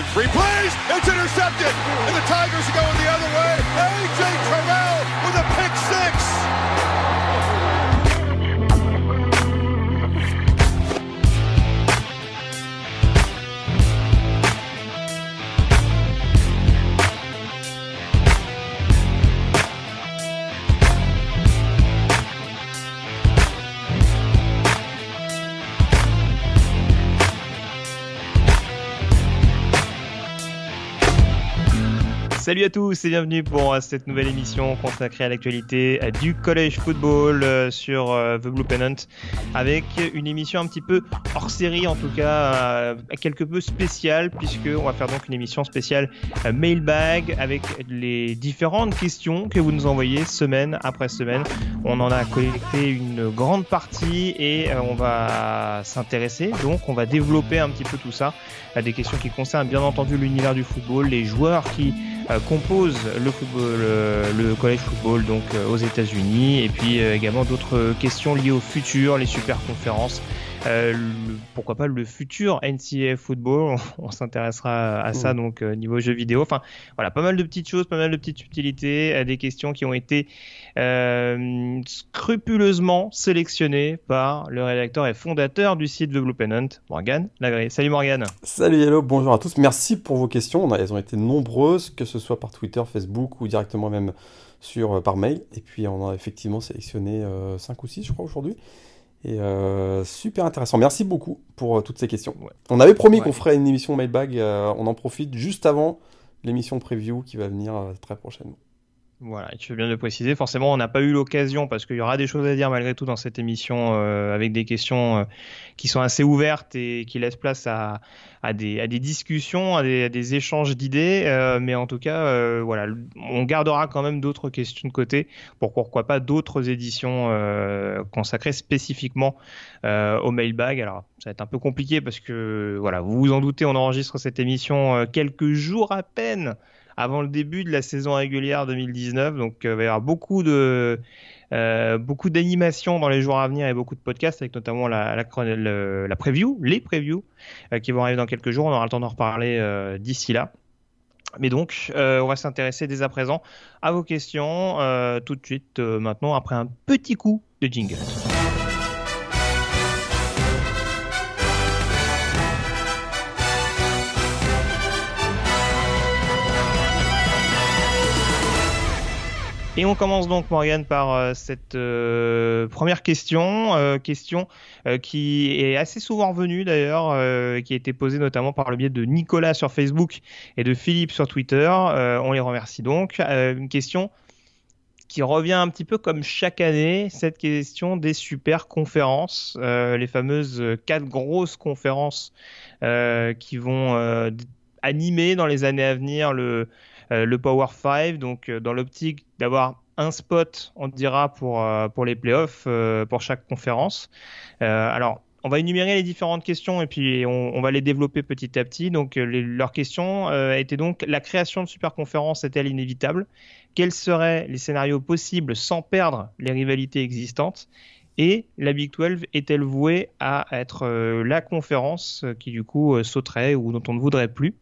in three plays. It's intercepted. And the Tigers are going the other way. A.J. Salut à tous et bienvenue pour euh, cette nouvelle émission consacrée à l'actualité euh, du college football euh, sur The Blue Pennant avec une émission un petit peu hors série en tout cas quelque peu spéciale puisque on va faire donc une émission spéciale mailbag avec les différentes questions que vous nous envoyez semaine après semaine. On en a collecté une grande partie et on va s'intéresser donc on va développer un petit peu tout ça à des questions qui concernent bien entendu l'univers du football, les joueurs qui compose le football, euh, le college football donc euh, aux États-Unis, et puis également d'autres questions liées au futur, les super conférences. Euh, pourquoi pas le futur NCAA football? On, s'intéressera à ça donc niveau jeux vidéo. Enfin voilà pas mal de petites choses pas mal de petites subtilités des questions qui ont été euh, scrupuleusement sélectionnées par le rédacteur et fondateur du site The Blue Pennant Morgan Lagré salut Morgan salut hello bonjour à tous merci pour vos questions elles ont été nombreuses que ce soit par Twitter Facebook ou directement même sur par mail et puis on a effectivement sélectionné 5 ou 6 je crois aujourd'hui et euh, super intéressant. Merci beaucoup pour euh, toutes ces questions. On avait promis qu'on ferait une émission mailbag. Euh, on en profite juste avant l'émission preview qui va venir très prochainement. Voilà, tu veux bien le préciser. Forcément, on n'a pas eu l'occasion parce qu'il y aura des choses à dire malgré tout dans cette émission euh, avec des questions euh, qui sont assez ouvertes et qui laissent place à, des, discussions, à des, échanges d'idées. Euh, mais en tout cas, voilà, on gardera quand même d'autres questions de côté pour pourquoi pas d'autres éditions consacrées spécifiquement au mailbag. Alors, ça va être un peu compliqué parce que, voilà, vous vous en doutez, on enregistre cette émission quelques jours à peine avant le début de la saison régulière 2019. Donc, euh, il va y avoir beaucoup de euh, beaucoup d'animations dans les jours à venir et beaucoup de podcasts, avec notamment la, la, preview, les previews euh, qui vont arriver dans quelques jours. On aura le temps d'en reparler d'ici là. Mais donc, on va s'intéresser dès à présent à vos questions tout de suite maintenant après un petit coup de jingle. Et on commence donc, Morgan, par euh, cette euh, première question, euh, question qui est assez souvent revenue d'ailleurs, qui a été posée notamment par le biais de Nicolas sur Facebook et de Philippe sur Twitter. on les remercie donc. une question qui revient un petit peu comme chaque année, cette question des super conférences, les fameuses quatre grosses conférences qui vont animer dans les années à venir le le Power 5, donc euh, dans l'optique d'avoir un spot, on dira, pour, euh, pour les playoffs, pour chaque conférence. alors, on va énumérer les différentes questions et puis on, va les développer petit à petit. Donc, les, leur question euh, était donc la création de super conférences est-elle inévitable? Quels seraient les scénarios possibles sans perdre les rivalités existantes? Et la Big 12 est-elle vouée à être euh, la conférence qui du coup euh, sauterait ou dont on ne voudrait plus?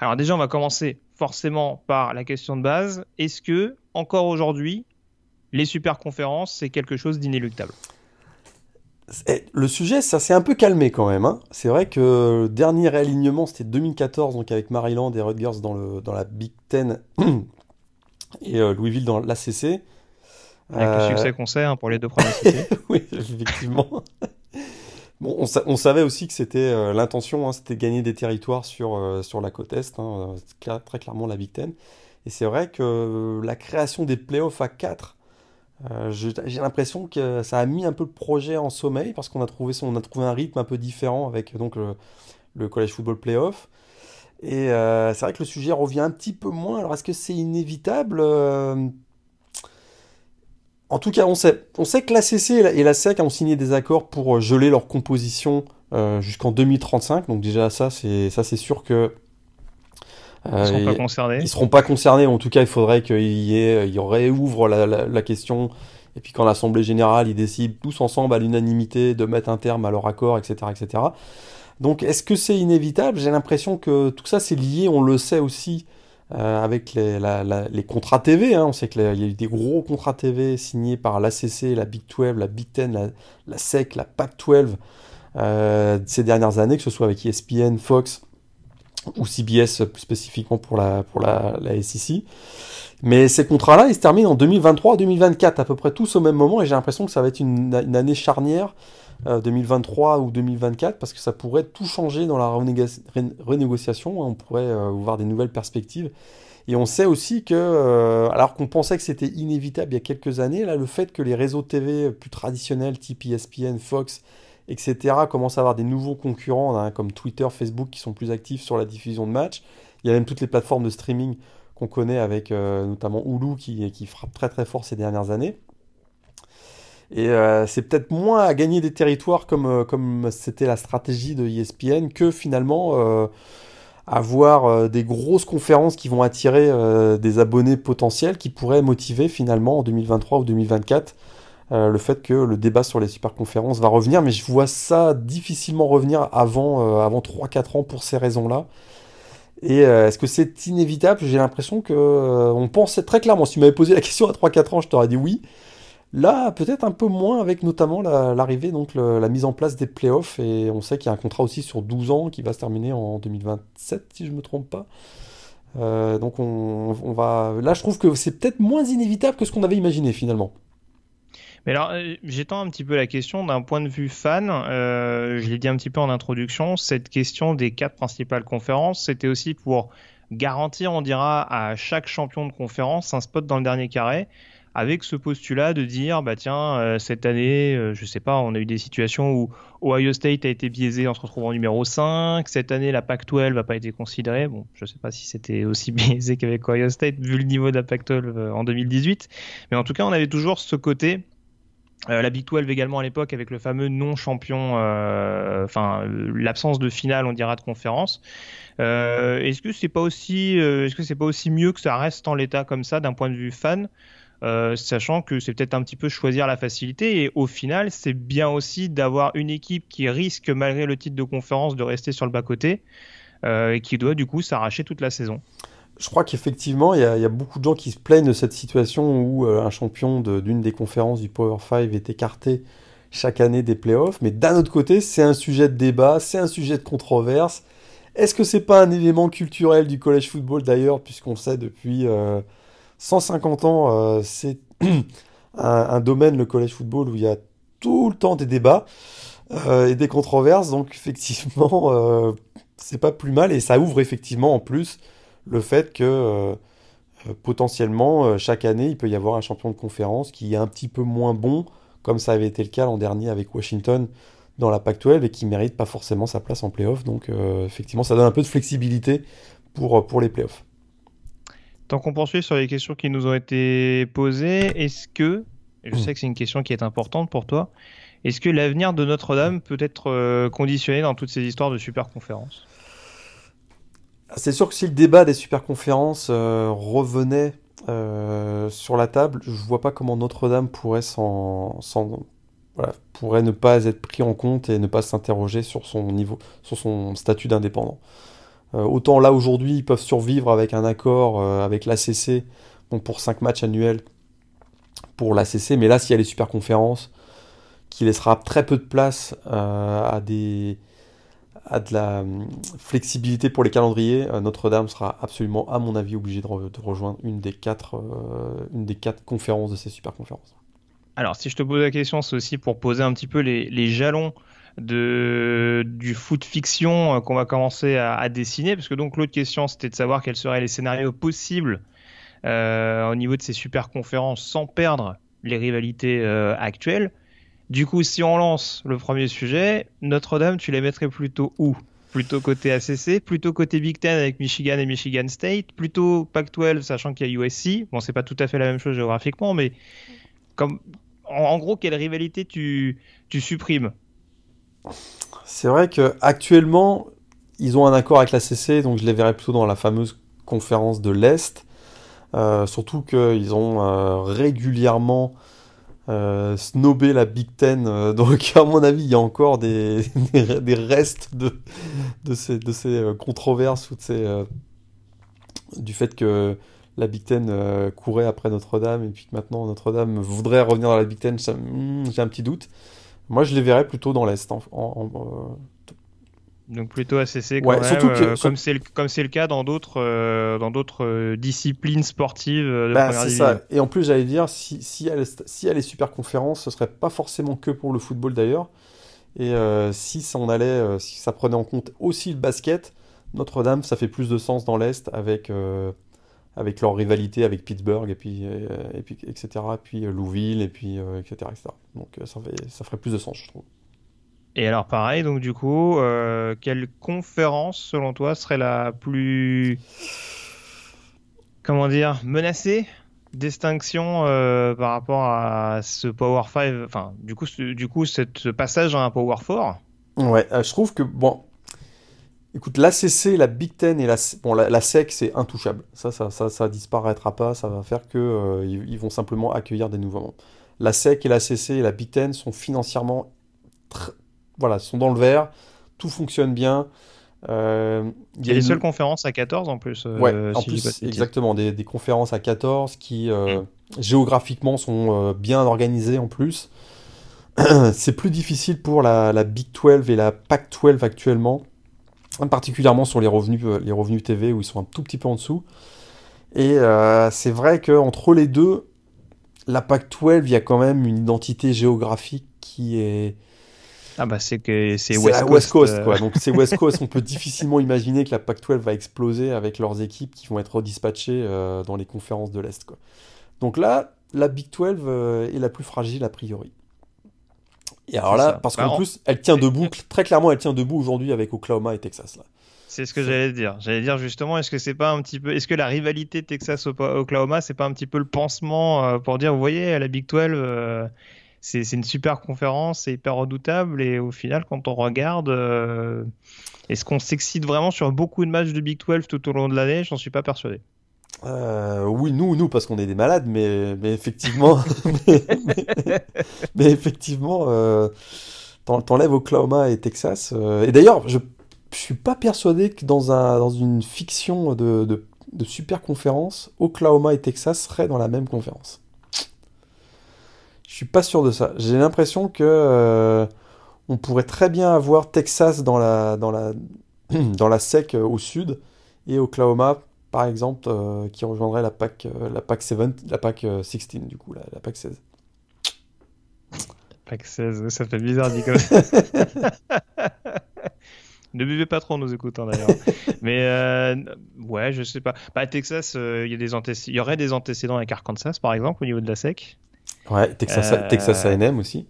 Alors déjà, on va commencer forcément par la question de base. Est-ce que, encore aujourd'hui, les super conférences, c'est quelque chose d'inéluctable? Le sujet, ça s'est un peu calmé quand même. Hein. C'est vrai que le dernier réalignement, c'était 2014, donc avec Maryland et Rutgers dans, le, dans la Big Ten et euh, Louisville dans l'ACC. Avec euh... le succès qu'on sait hein, pour les deux premières cités. oui, effectivement. Bon, on, sa on, savait aussi que c'était euh, l'intention, hein, c'était gagner des territoires sur, euh, sur la côte Est, hein, très clairement la Big Ten. Et c'est vrai que la création des playoffs à 4 euh, j'ai l'impression que ça a mis un peu le projet en sommeil parce qu'on a trouvé a trouvé un rythme un peu différent avec donc le, le college football playoff. Et euh, c'est vrai que le sujet revient un petit peu moins. Alors est-ce que c'est inévitable euh... En tout cas, on sait, on sait que l'ACC et la SEC ont signé des accords pour geler leur composition euh, jusqu'en 2035. Donc déjà ça, c'est ça c'est sûr que ils ne seront pas concernés. Ils seront pas concernés. En tout cas, il faudrait qu'il y ait, il réouvre la, la, la, question. Et puis quand l'Assemblée générale, ils décident tous ensemble à l'unanimité de mettre un terme à leur accord, etc., etc. Donc est-ce que c'est inévitable? J'ai l'impression que tout ça c'est lié, on le sait aussi, euh, avec les, contrats TV. Hein. On sait qu'il y a eu des gros contrats TV signés par l'ACC, la Big 12, la Big 10, la, SEC, la PAC 12 euh, ces dernières années, que ce soit avec ESPN, Fox ou CBS plus spécifiquement pour la, pour la, SEC. Mais ces contrats-là, ils se terminent en 2023-2024, à peu près tous au même moment, et j'ai l'impression que ça va être une année charnière 2023 euh, ou 2024 parce que ça pourrait tout changer dans la renégociation. On pourrait euh, voir des nouvelles perspectives. Et on sait aussi que, euh, alors qu'on pensait que c'était inévitable il y a quelques années, là, le fait que les réseaux TV plus traditionnels, type ESPN, Fox, etc., commencent à avoir des nouveaux concurrents, hein, comme Twitter, Facebook, qui sont plus actifs sur la diffusion de matchs. Il y a même toutes les plateformes de streaming qu'on connaît avec notamment Hulu qui, qui frappe très très fort ces dernières années. Et euh, c'est peut-être moins à gagner des territoires comme euh, c'était la stratégie de ESPN que finalement euh, avoir des grosses conférences qui vont attirer des abonnés potentiels qui pourraient motiver finalement en 2023 ou 2024 le fait que le débat sur les super conférences va revenir. Mais je vois ça difficilement revenir avant, avant 3-4 ans pour ces raisons-là. Et est-ce que c'est inévitable? J'ai l'impression que on pensait très clairement. Si tu m'avais posé la question à 3-4 ans, je t'aurais dit oui. Là, peut-être un peu moins avec notamment l'arrivée, donc la mise en place des playoffs. Et on sait qu'il y a un contrat aussi sur 12 ans qui va se terminer en 2027, si je ne me trompe pas. Euh, donc on, va. Là, je trouve que c'est peut-être moins inévitable que ce qu'on avait imaginé finalement. Mais alors, euh, j'étends un petit peu la question d'un point de vue fan. Euh, je l'ai dit un petit peu en introduction. Cette question des quatre principales conférences, c'était aussi pour garantir, on dira, à chaque champion de conférence un spot dans le dernier carré avec ce postulat de dire bah tiens euh, cette année euh, je sais pas on a eu des situations où Ohio State a été biaisé en se retrouvant numéro 5 cette année la Pac-12 n'a pas été considérée. Bon je sais pas si c'était aussi biaisé qu'avec Ohio State vu le niveau de la Pac-12 euh, en 2018 mais en tout cas on avait toujours ce côté la Big 12 également à l'époque avec le fameux non champion enfin l'absence de finale on dira de conférence. Est-ce que c'est pas aussi est-ce que c'est pas aussi mieux que ça reste en l'état comme ça d'un point de vue fan euh, sachant que c'est peut-être un petit peu choisir la facilité. Et au final, c'est bien aussi d'avoir une équipe qui risque, malgré le titre de conférence, de rester sur le bas-côté euh, et qui doit du coup s'arracher toute la saison. Je crois qu'effectivement, il y, a beaucoup de gens qui se plaignent de cette situation où euh, un champion d'une des conférences du Power 5 est écarté chaque année des playoffs. Mais d'un autre côté, c'est un sujet de débat, c'est un sujet de controverse. Est-ce que c'est pas un élément culturel du college football d'ailleurs, puisqu'on sait depuis 150 ans, euh, c'est un, domaine, le college football, où il y a tout le temps des débats euh, et des controverses. Donc effectivement, euh, c'est pas plus mal et ça ouvre effectivement en plus le fait que potentiellement chaque année il peut y avoir un champion de conférence qui est un petit peu moins bon, comme ça avait été le cas l'an dernier avec Washington dans la Pac-12 et qui mérite pas forcément sa place en playoff. Donc effectivement, ça donne un peu de flexibilité pour, pour les playoffs. Tant qu'on poursuit sur les questions qui nous ont été posées, est-ce que, je hmm. sais que c'est une question qui est importante pour toi, est-ce que l'avenir de Notre-Dame peut être euh, conditionné dans toutes ces histoires de super conférences C'est sûr que si le débat des super conférences euh, revenait euh, sur la table, je vois pas comment Notre-Dame pourrait pourrait ne pas être pris en compte et ne pas s'interroger sur son niveau, sur son statut d'indépendant. Euh, autant là aujourd'hui ils peuvent survivre avec un accord euh, avec l'ACC donc pour 5 matchs annuels pour l'ACC, mais là s'il y a les super conférences qui laissera très peu de place euh, à de la flexibilité pour les calendriers, Notre-Dame sera absolument, à mon avis, obligé de, rejoindre une des, quatre, conférences de ces super conférences. Alors, si je te pose la question, c'est aussi pour poser un petit peu les jalons de, du foot fiction euh, qu'on va commencer à, dessiner, parce que donc l'autre question c'était de savoir quels seraient les scénarios possibles euh, au niveau de ces super conférences sans perdre les rivalités euh, actuelles. Du coup, si on lance le premier sujet, Notre-Dame, tu les mettrais plutôt où? Plutôt côté ACC, plutôt côté Big Ten avec Michigan et Michigan State, plutôt Pac-12 sachant qu'il y a USC. Bon, c'est pas tout à fait la même chose géographiquement, mais comme en, gros, quelle rivalité tu, tu supprimes? C'est vrai que actuellement, ils ont un accord avec la CC, donc je les verrais plutôt dans la fameuse conférence de l'Est. Euh, surtout qu'ils ont euh, régulièrement euh, snobber la Big Ten. donc, à mon avis, il y a encore des, restes de, ces, controverses ou du fait que la Big Ten courait après Notre-Dame et puis que maintenant Notre-Dame voudrait revenir dans la Big Ten. hmm, J'ai un petit doute. Moi, je les verrais plutôt dans l'Est. en- en- en- Donc plutôt ACC quand Ouais, même, surtout que- euh, comme c'est le, comme c'est le cas dans d'autres euh, dans d'autres euh, disciplines sportives euh, de Bah, première c'est division. ça. Et en plus, j'allais dire, si, si, elle, si elle est super conférence, ce serait pas forcément que pour le football d'ailleurs. Et euh, si ça en allait, euh, si ça prenait en compte aussi le basket, Notre-Dame, ça fait plus de sens dans l'Est avec, euh, avec leur rivalité avec Pittsburgh et puis, euh, et puis etc. Et puis euh, Louisville et puis euh, etc., etc. Donc ça, fait, ça ferait plus de sens, je trouve. Et alors pareil, donc du coup, euh, quelle conférence selon toi serait la plus comment dire menacée? Distinction euh, par rapport à ce Power 5, enfin du coup ce, du coup cette, ce passage à un Power 4 Ouais, euh, je trouve que, bon, écoute, l'ACC, la Big Ten et la, bon, la, la SEC, c'est intouchable. Ça, ça, ça, ça disparaîtra pas, ça va faire que euh, ils, ils vont simplement accueillir des nouveaux membres. La SEC et l'ACC et la Big Ten sont financièrement, voilà, sont dans le vert, tout fonctionne bien. Euh, Il y a les une- seules conférences à 14 en plus. euh, Ouais, en si plus, exactement, des, des conférences à 14 qui euh, géographiquement sont bien organisées en plus. C'est plus difficile pour la, la Big 12 et la Pac 12 actuellement, particulièrement sur les revenus, euh, les revenus TV où ils sont un tout petit peu en dessous. Et euh, c'est vrai qu'entre les deux, la Pac 12, il y a quand même une identité géographique qui est, Ah bah c'est que c'est West la. West Coast, euh, quoi. Donc c'est West Coast. On peut difficilement imaginer que la Pac-12 va exploser avec leurs équipes qui vont être redispatchées euh, dans les conférences de l'Est, quoi. Donc là, la Big 12 euh, est la plus fragile a priori. Et alors là, ça. parce Bah, qu'en en- plus, elle tient debout, très clairement, elle tient debout aujourd'hui avec Oklahoma et Texas, là. C'est ce que j'allais dire. J'allais dire justement, est-ce que c'est pas un petit peu, est-ce que la rivalité Texas-Oklahoma, c'est pas un petit peu le pansement euh, pour dire, vous voyez, la Big 12, euh, c'est c'est une super conférence, c'est hyper redoutable, et au final, quand on regarde, euh, est-ce qu'on s'excite vraiment sur beaucoup de matchs de Big 12 tout au long de l'année? J'en suis pas persuadé. Euh, oui, nous, nous, parce qu'on est des malades, mais, effectivement, mais, mais- mais effectivement, euh, t'en- t'enlèves Oklahoma et Texas. euh, et d'ailleurs, je, je suis pas persuadé que dans un, dans une fiction de, de, super conférence, Oklahoma et Texas seraient dans la même conférence. Je suis pas sûr de ça. J'ai l'impression que euh, on pourrait très bien avoir Texas dans la, dans la, dans la SEC au sud et Oklahoma par exemple, euh, qui rejoindrait la PAC, euh, la PAC 7, la PAC euh, 16, du coup, la, la PAC 16. Pack 16, ça fait bizarre dit comme ça. Ne buvez pas trop en nous écoutant d'ailleurs. Mais euh, ouais, je sais pas. Bah, Texas, euh, il y a des antéc- il y aurait des antécédents avec Arkansas par exemple au niveau de la SEC. Ouais, Texas, Euh, Texas A&M aussi.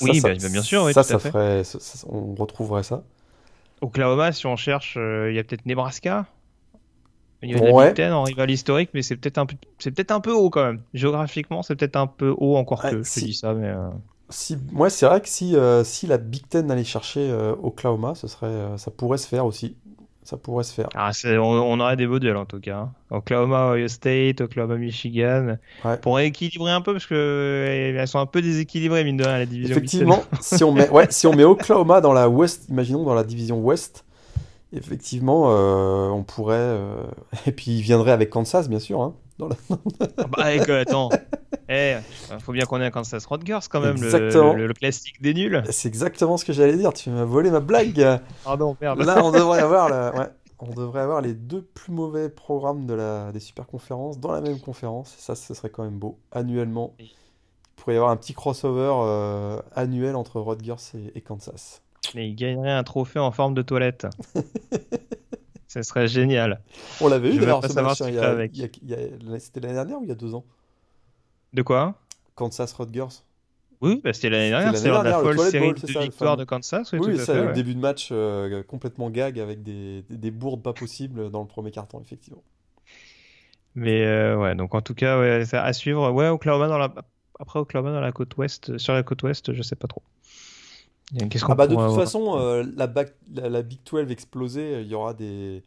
Oui, bah, bah, bien sûr, oui, ça, ferait, on retrouverait ça. Oklahoma, si on cherche, euh, il y a peut-être Nebraska. Au niveau de la Ouais. Big Ten en rival historique, mais c'est peut-être un peu, c'est peut-être un peu haut quand même. Géographiquement, c'est peut-être un peu haut encore Ouais, que. Je te si- dis ça, mais. euh, Si, moi, c'est vrai que si, euh, si la Big Ten allait chercher euh, Oklahoma, ce serait, ça pourrait se faire aussi. Ça pourrait se faire. Ah, on, on aurait des beaux duels en tout cas. hein. Oklahoma, Ohio State, Oklahoma, Michigan. Ouais. Pour équilibrer un peu, parce que euh, elles sont un peu déséquilibrées, mine de rien, la division. Effectivement, si on met, ouais, si on met Oklahoma dans la West, imaginons dans la division Ouest, effectivement, euh, on pourrait. euh, Et puis il viendrait avec Kansas, bien sûr. hein, dans la- Ah Bah, écoute, attends. Eh, faut bien qu'on ait un Kansas Rutgers quand même, le, Exactement. le- le classique des nuls. C'est exactement ce que j'allais dire. Tu m'as volé ma blague. Pardon, merde. Là, on devrait avoir, la- ouais, on devrait avoir les deux plus mauvais programmes de la... des super conférences dans la même conférence. Ça, ce serait quand même beau. Annuellement, Oui. il pourrait y avoir un petit crossover euh, annuel entre Rutgers et, et Kansas. Mais il gagnerait un trophée en forme de toilette. Ce serait génial. On l'avait Je eu d'ailleurs pas ce savoir match. C'était l'année dernière ou il y a deux ans? De quoi? Kansas Rutgers. Oui, bah, c'était l'année dernière. de la folle Toilet série c'est de ça, victoires de Kansas. Oui, Oui, tout à ça, fait, le ouais. début de match euh, complètement gag avec des, des, des bourdes pas possibles dans le premier carton, effectivement. Mais euh, ouais, donc en tout cas, ouais, à suivre. Ouais, Oklahoma dans la. Après Oklahoma dans la côte ouest, sur la côte ouest, je sais pas trop. Ah bah de toute avoir façon, euh, la, bac- la, la Big 12 explosée, il y aura des,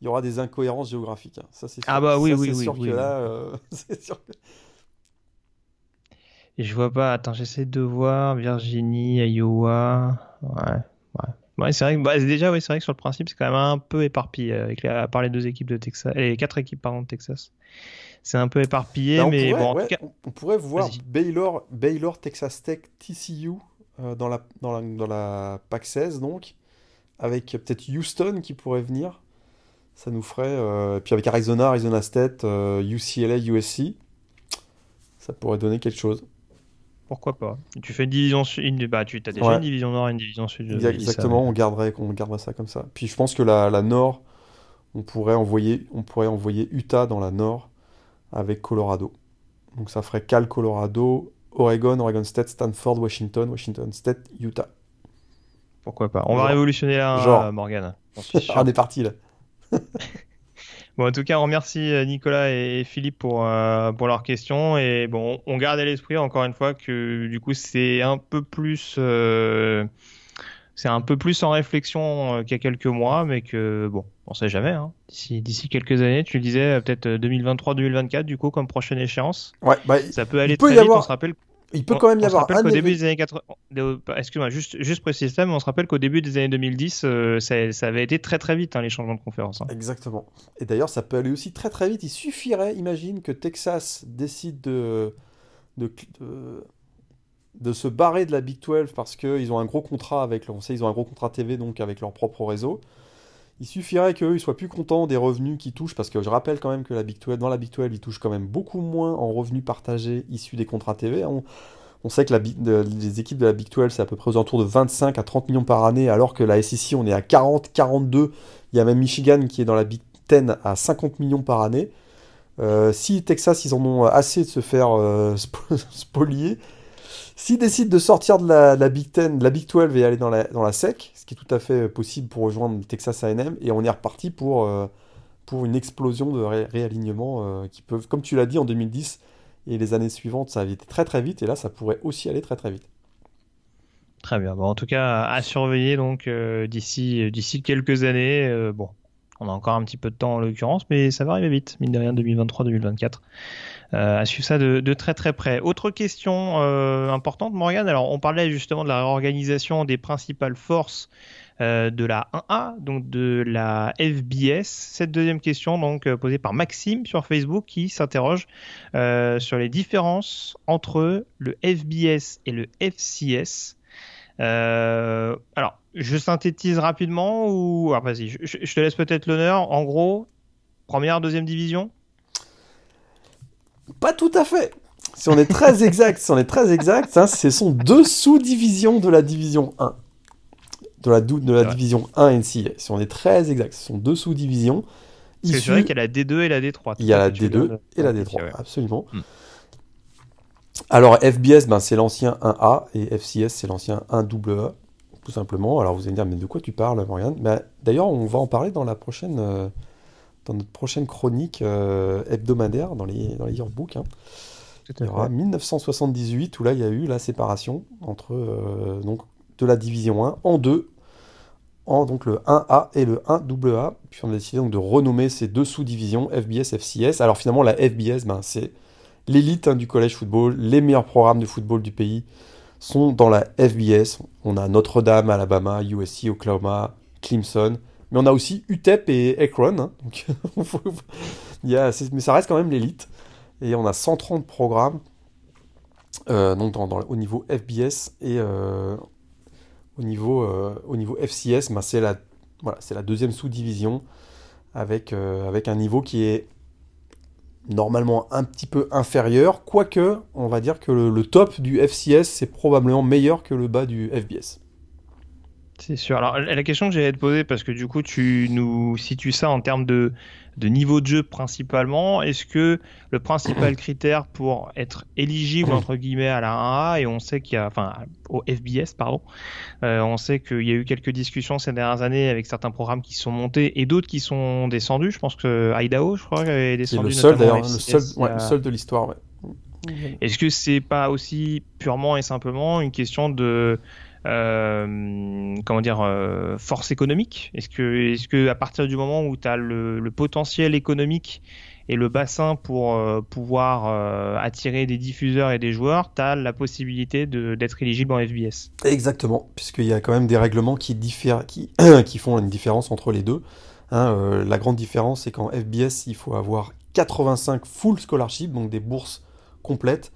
il y aura des incohérences géographiques. hein. Ça c'est sûr. Ah bah oui, Ça, oui, c'est oui, sûr oui. que là, euh, c'est sûr que- Et je vois pas. Attends, j'essaie de voir. Virginie, Iowa. Ouais. Ouais. Ouais, c'est vrai que bah, déjà, oui, c'est vrai que sur le principe, c'est quand même un peu éparpillé avec les, à part les deux équipes de Texas, les quatre équipes pardon de Texas. C'est un peu éparpillé, Bah, mais pourrait, bon, en tout cas, on- on pourrait voir. Baylor, Baylor, Texas Tech, TCU euh, dans la, dans la, dans la PAC 16, donc, avec peut-être Houston qui pourrait venir. Ça nous ferait. euh, puis avec Arizona, Arizona State, euh, UCLA, USC, ça pourrait donner quelque chose. pourquoi pas. Tu fais une division sud, bah, tu as déjà Ouais. une division nord et une division sud. Ça, Exactement, on garderait, on garderait ça comme ça. Puis je pense que la, la Nord, on pourrait envoyer, on pourrait envoyer Utah dans la Nord avec Colorado. Donc ça ferait Cal, Colorado, Oregon, Oregon State, Stanford, Washington, Washington State, Utah. Pourquoi pas? On va Genre. révolutionner là, Genre. Morgan. j'en suis sûr. Ah, on est parti là. Bon, en tout cas, on remercie euh, Nicolas et Philippe pour, euh, pour leurs questions. Et bon, on garde à l'esprit encore une fois que du coup, c'est un peu plus, euh, c'est un peu plus en réflexion euh, qu'il y a quelques mois, mais que bon, on sait jamais. Hein. D'ici, quelques années, tu le disais, euh, peut-être 2023-2024, du coup, comme prochaine échéance. Ouais, bah, Ça peut aller peut très y vite. avoir- On se rappelle il peut on- quand même y avoir un qu'au début des années 80, de- excuse-moi, juste, juste préciser ça, mais on se rappelle qu'au début des années 2010, euh, ça, ça avait été très très vite hein, les changements de conférence. hein. Exactement. Et d'ailleurs, ça peut aller aussi très très vite. Il suffirait, imagine, que Texas décide de, de, de, de se barrer de la Big 12 parce qu'ils ont un gros contrat avec on sait, ils ont un gros contrat TV donc avec leur propre réseau. Il suffirait qu'eux ils soient plus contents des revenus qu'ils touchent parce que je rappelle quand même que la Big 12, dans la Big 12, ils touchent quand même beaucoup moins en revenus partagés issus des contrats TV. On, sait que les équipes de la Big 12, c'est à peu près aux alentours de 25 à 30 millions par année, alors que la SEC, on est à 40, 42. Il y a même Michigan qui est dans la Big 10 à 50 millions par année. Euh, si Texas, ils en ont assez de se faire euh, sp- spolier, s'ils décident de sortir de la, Big 10, de la Big 12 et aller dans la, SEC, ce qui est tout à fait possible pour rejoindre Texas A&M, et on est reparti pour, euh, pour une explosion de ré- réalignement euh, qui peuvent, comme tu l'as dit en 2010 et les années suivantes, ça avait été très très vite, et là, ça pourrait aussi aller très très vite. Très bien. Bon, en tout cas, à surveiller donc euh, d'ici d'ici quelques années. euh, bon, on a encore un petit peu de temps en l'occurrence, mais ça va arriver vite, mine de rien, 2023-2024. Euh, à suivre ça de, très très près. Autre question euh, importante, Morgan. Alors, on parlait justement de la réorganisation des principales forces euh, de la 1A, donc de la FBS. Cette deuxième question, donc posée par Maxime sur Facebook, qui s'interroge sur les différences entre le FBS et le FCS. Alors, je synthétise rapidement ou ah, vas-y, je te laisse peut-être l'honneur. En gros, première, deuxième division? Pas tout à fait. Si on est très exact, si on est très exact, hein, ce sont deux sous-divisions de la division 1. De la, de la Ouais. division 1 NCA. Si on est très exact, ce sont deux sous-divisions. Issues- C'est vrai qu'il y a la D2 et la D3. Il y a la Tu D2 l'as- et la ouais, D3, ouais. absolument. Hmm. Alors FBS, ben, c'est l'ancien 1A et FCS, c'est l'ancien 1AA, tout simplement. Alors vous allez me dire, mais de quoi tu parles, Morgane? Ben, D'ailleurs, on va en parler dans la prochaine, euh, dans notre prochaine chronique euh, hebdomadaire dans les, dans les yearbooks. hein. Il y aura fait. 1978 où là il y a eu la séparation entre euh, donc de la division 1 en deux, en donc le 1A et le 1AA. Puis on a décidé donc de renommer ces deux sous-divisions FBS, FCS. Alors finalement la FBS, ben, c'est l'élite hein, du collège football, les meilleurs programmes de football du pays sont dans la FBS. On a Notre-Dame, Alabama, USC, Oklahoma, Clemson. Mais on a aussi UTEP et Akron. hein. Donc, il y a, mais ça reste quand même l'élite. Et on a 130 programmes euh, donc au niveau FBS et euh, au, niveau, euh, au niveau FCS, ben, c'est la, voilà, la deuxième sous-division avec, avec un niveau qui est normalement un petit peu inférieur, quoique on va dire que le, le top du FCS c'est probablement meilleur que le bas du FBS. C'est sûr. Alors, la question que j'allais te poser, parce que du coup, tu nous situes ça en termes de, de niveau de jeu principalement. Est-ce que le principal critère pour être éligible, entre guillemets, à la 1A, et on sait qu'il y a, enfin, au FBS, pardon, euh, on sait qu'il y a eu quelques discussions ces dernières années avec certains programmes qui sont montés et d'autres qui sont descendus. Je pense que Idaho, je crois, est C'est descendu. le seul d'ailleurs, le seul, ouais, seul de l'histoire. ouais. Est-ce que c'est pas aussi purement et simplement une question de euh, comment dire euh, force économique? Est-ce que est-ce que à partir du moment où tu as le, potentiel économique et le bassin pour euh, pouvoir attirer des diffuseurs et des joueurs, tu as la possibilité d'être éligible en FBS. Exactement, puisqu'il y a quand même des règlements qui, diffèrent, qui, font une différence entre les deux. Hein, la grande différence, c'est qu'en FBS, il faut avoir 85 full scholarship, donc des bourses complètes,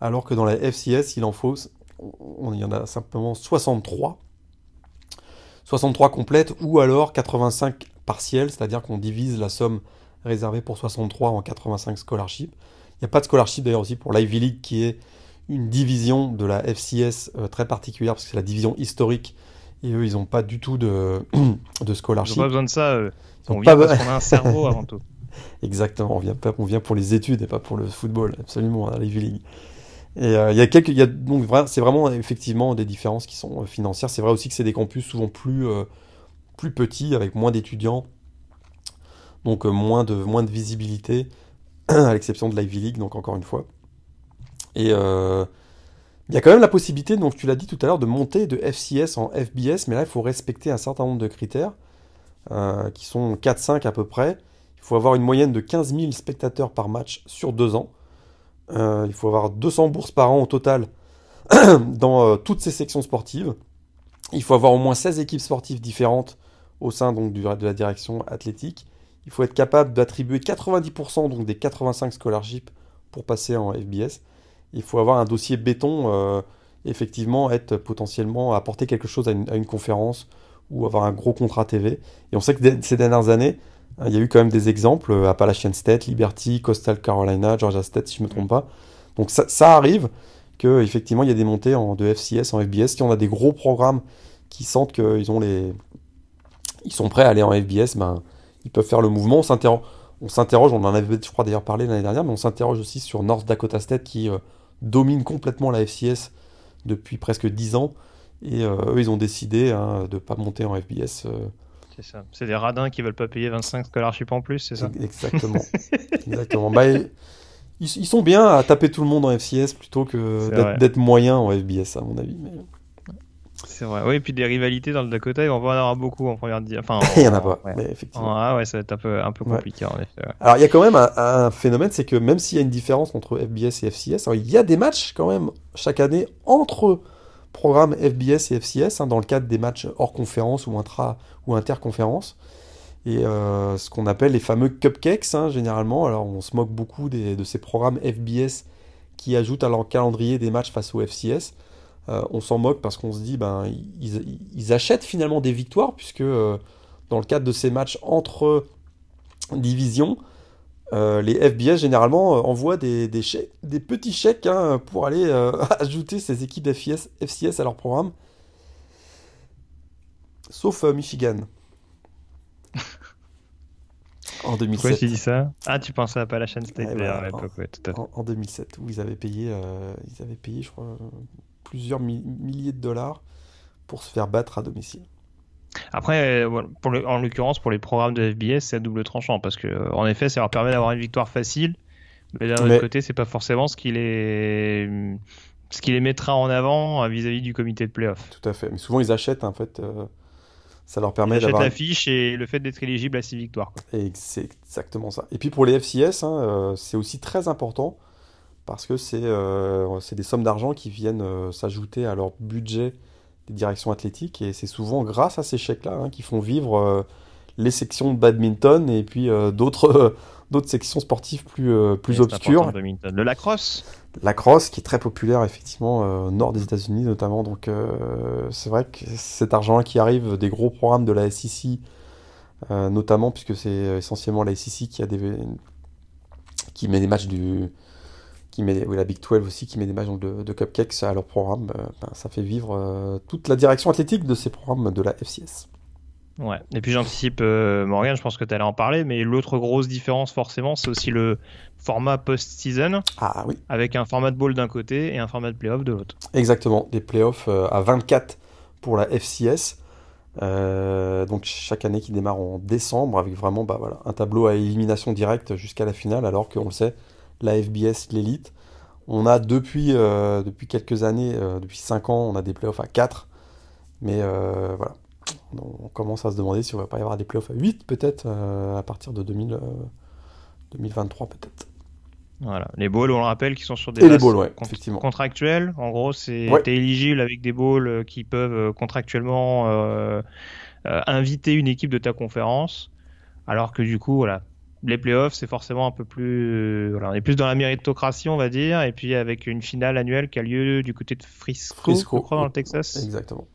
alors que dans la FCS, il en faut, on, il y en a simplement 63. 63 complètes ou alors 85 partielles, c'est-à-dire qu'on divise la somme réservé pour 63 en 85 scholarships. Il n'y a pas de scholarship d'ailleurs aussi pour l'Ivy League qui est une division de la FCS euh, très particulière parce que c'est la division historique et eux ils n'ont pas du tout de, de scholarship. Ils n'ont pas besoin de ça. On vient parce qu'on a un cerveau avant tout. Exactement, on vient, on vient pour les études et pas pour le football, absolument, à l'Ivy League. Et euh, il y a donc c'est vraiment effectivement des différences qui sont euh, financières. C'est vrai aussi que c'est des campus souvent plus, plus petits avec moins d'étudiants donc euh, moins, de, moins de visibilité, à l'exception de l'Ivy League, donc encore une fois. Et euh, il y a quand même la possibilité, donc tu l'as dit tout à l'heure, de monter de FCS en FBS, mais là il faut respecter un certain nombre de critères, euh, qui sont 4-5 à peu près. Il faut avoir une moyenne de 15 000 spectateurs par match sur deux ans. Il faut avoir 200 bourses par an au total dans toutes ces sections sportives. Il faut avoir au moins 16 équipes sportives différentes au sein donc, de la direction athlétique. Il faut être capable d'attribuer 90% donc des 85 scholarships pour passer en FBS. Il faut avoir un dossier béton, euh, effectivement, être potentiellement apporter quelque chose à une, conférence ou avoir un gros contrat TV. Et on sait que ces dernières années, il y a eu quand même des exemples euh, Appalachian State, Liberty, Coastal Carolina, Georgia State, si je ne me trompe pas. Donc ça, arrive que effectivement il y a des montées en, de FCS en FBS. Si on a des gros programmes qui sentent qu'ils ont les, ils sont prêts à aller en FBS, ben ils peuvent faire le mouvement. On s'interroge, on, en avait, je crois, d'ailleurs parlé l'année dernière, mais on s'interroge aussi sur North Dakota State qui euh, domine complètement la FCS depuis presque 10 ans. Et euh, eux, ils ont décidé hein, de ne pas monter en FBS. C'est ça. C'est des radins qui veulent pas payer 25 scholarships en plus, c'est ça Exactement. Exactement. Bah, ils, sont bien à taper tout le monde en FCS plutôt que d'être moyen en FBS, à mon avis. Mais... C'est vrai. Oui, et puis des rivalités dans le Dakota, il va en avoir beaucoup en première Enfin, il n'y en a pas, mais effectivement. Ah ouais, ça va être un peu, un peu compliqué en effet. Alors, il y a quand même un, phénomène, c'est que même s'il y a une différence entre FBS et FCS, il y a des matchs quand même chaque année entre programmes FBS et FCS, hein, dans le cadre des matchs hors conférence ou intra ou interconférence. Et euh, ce qu'on appelle les fameux cupcakes, hein, généralement. Alors, on se moque beaucoup de ces programmes FBS qui ajoutent à leur calendrier des matchs face au FCS. Euh, on s'en moque parce qu'on se dit, ben, ils, achètent finalement des victoires, puisque euh, dans le cadre de ces matchs entre divisions, euh, les FBS généralement envoient des, des, petits chèques hein, pour aller ajouter ces équipes FCS, FCS à leur programme. Sauf Michigan. en 2007. Pourquoi tu dis ça? Ah, tu pensais à Appalachian State à en, en, 2007, où ils avaient payé, ils avaient payé, je crois, plusieurs milliers de dollars pour se faire battre à domicile. Après, euh, en l'occurrence, pour les programmes de FBS, c'est à double tranchant parce que, euh, en effet, ça leur permet d'avoir une victoire facile, mais d'un autre côté, c'est pas forcément ce qui les, ce qui les mettra en avant euh, vis-à-vis du comité de playoff. Tout à fait. Mais souvent, ils achètent en fait. ça leur permet d'avoir. Ils l'affiche et le fait d'être éligible à ces victoires. Et c'est exactement ça. Et puis pour les FCS, hein, c'est aussi très important parce que euh, c'est des sommes d'argent qui viennent s'ajouter à leur budget des directions athlétiques et c'est souvent grâce à ces chèques-là hein, qui font vivre euh, les sections de badminton et puis d'autres d'autres sections sportives plus, plus obscures. Le lacrosse Lacrosse qui est très populaire effectivement au nord des États-Unis notamment. Donc c'est vrai que cet argent qui arrive des gros programmes de la SEC, notamment puisque c'est essentiellement la SEC qui, a des, qui met des matchs du, qui met, la Big 12 aussi, qui met des matchs de, de cupcakes à leur programme, euh, ben, ça fait vivre euh, toute la direction athlétique de ces programmes de la FCS. Ouais, et puis j'anticipe euh, Morgan, je pense que tu allais en parler, mais l'autre grosse différence forcément, c'est aussi le format post-season. Ah oui. Avec un format de bowl d'un côté et un format de playoff de l'autre. Exactement, des playoffs à 24 pour la FCS. donc chaque année qui démarre en décembre avec vraiment bah, voilà, un tableau à élimination directe jusqu'à la finale alors qu'on le sait, la FBS, l'élite. On a depuis, euh, depuis quelques années, euh, depuis 5 ans, on a des playoffs à 4. Mais euh, voilà, on commence à se demander si on va pas y avoir des playoffs à 8 peut-être à partir de 2000, 2023 peut-être. Voilà, les balls, on le rappelle, qui sont sur des balls, ouais, effectivement. contractuelles. En gros, c'est Ouais. éligible avec des balls qui peuvent contractuellement inviter une équipe de ta conférence, alors que du coup, voilà, les playoffs, c'est forcément un peu plus, euh, voilà, on est plus dans la méritocratie, on va dire, et puis avec une finale annuelle qui a lieu du côté de Frisco, Frisco. je crois, dans le Texas. Exactement.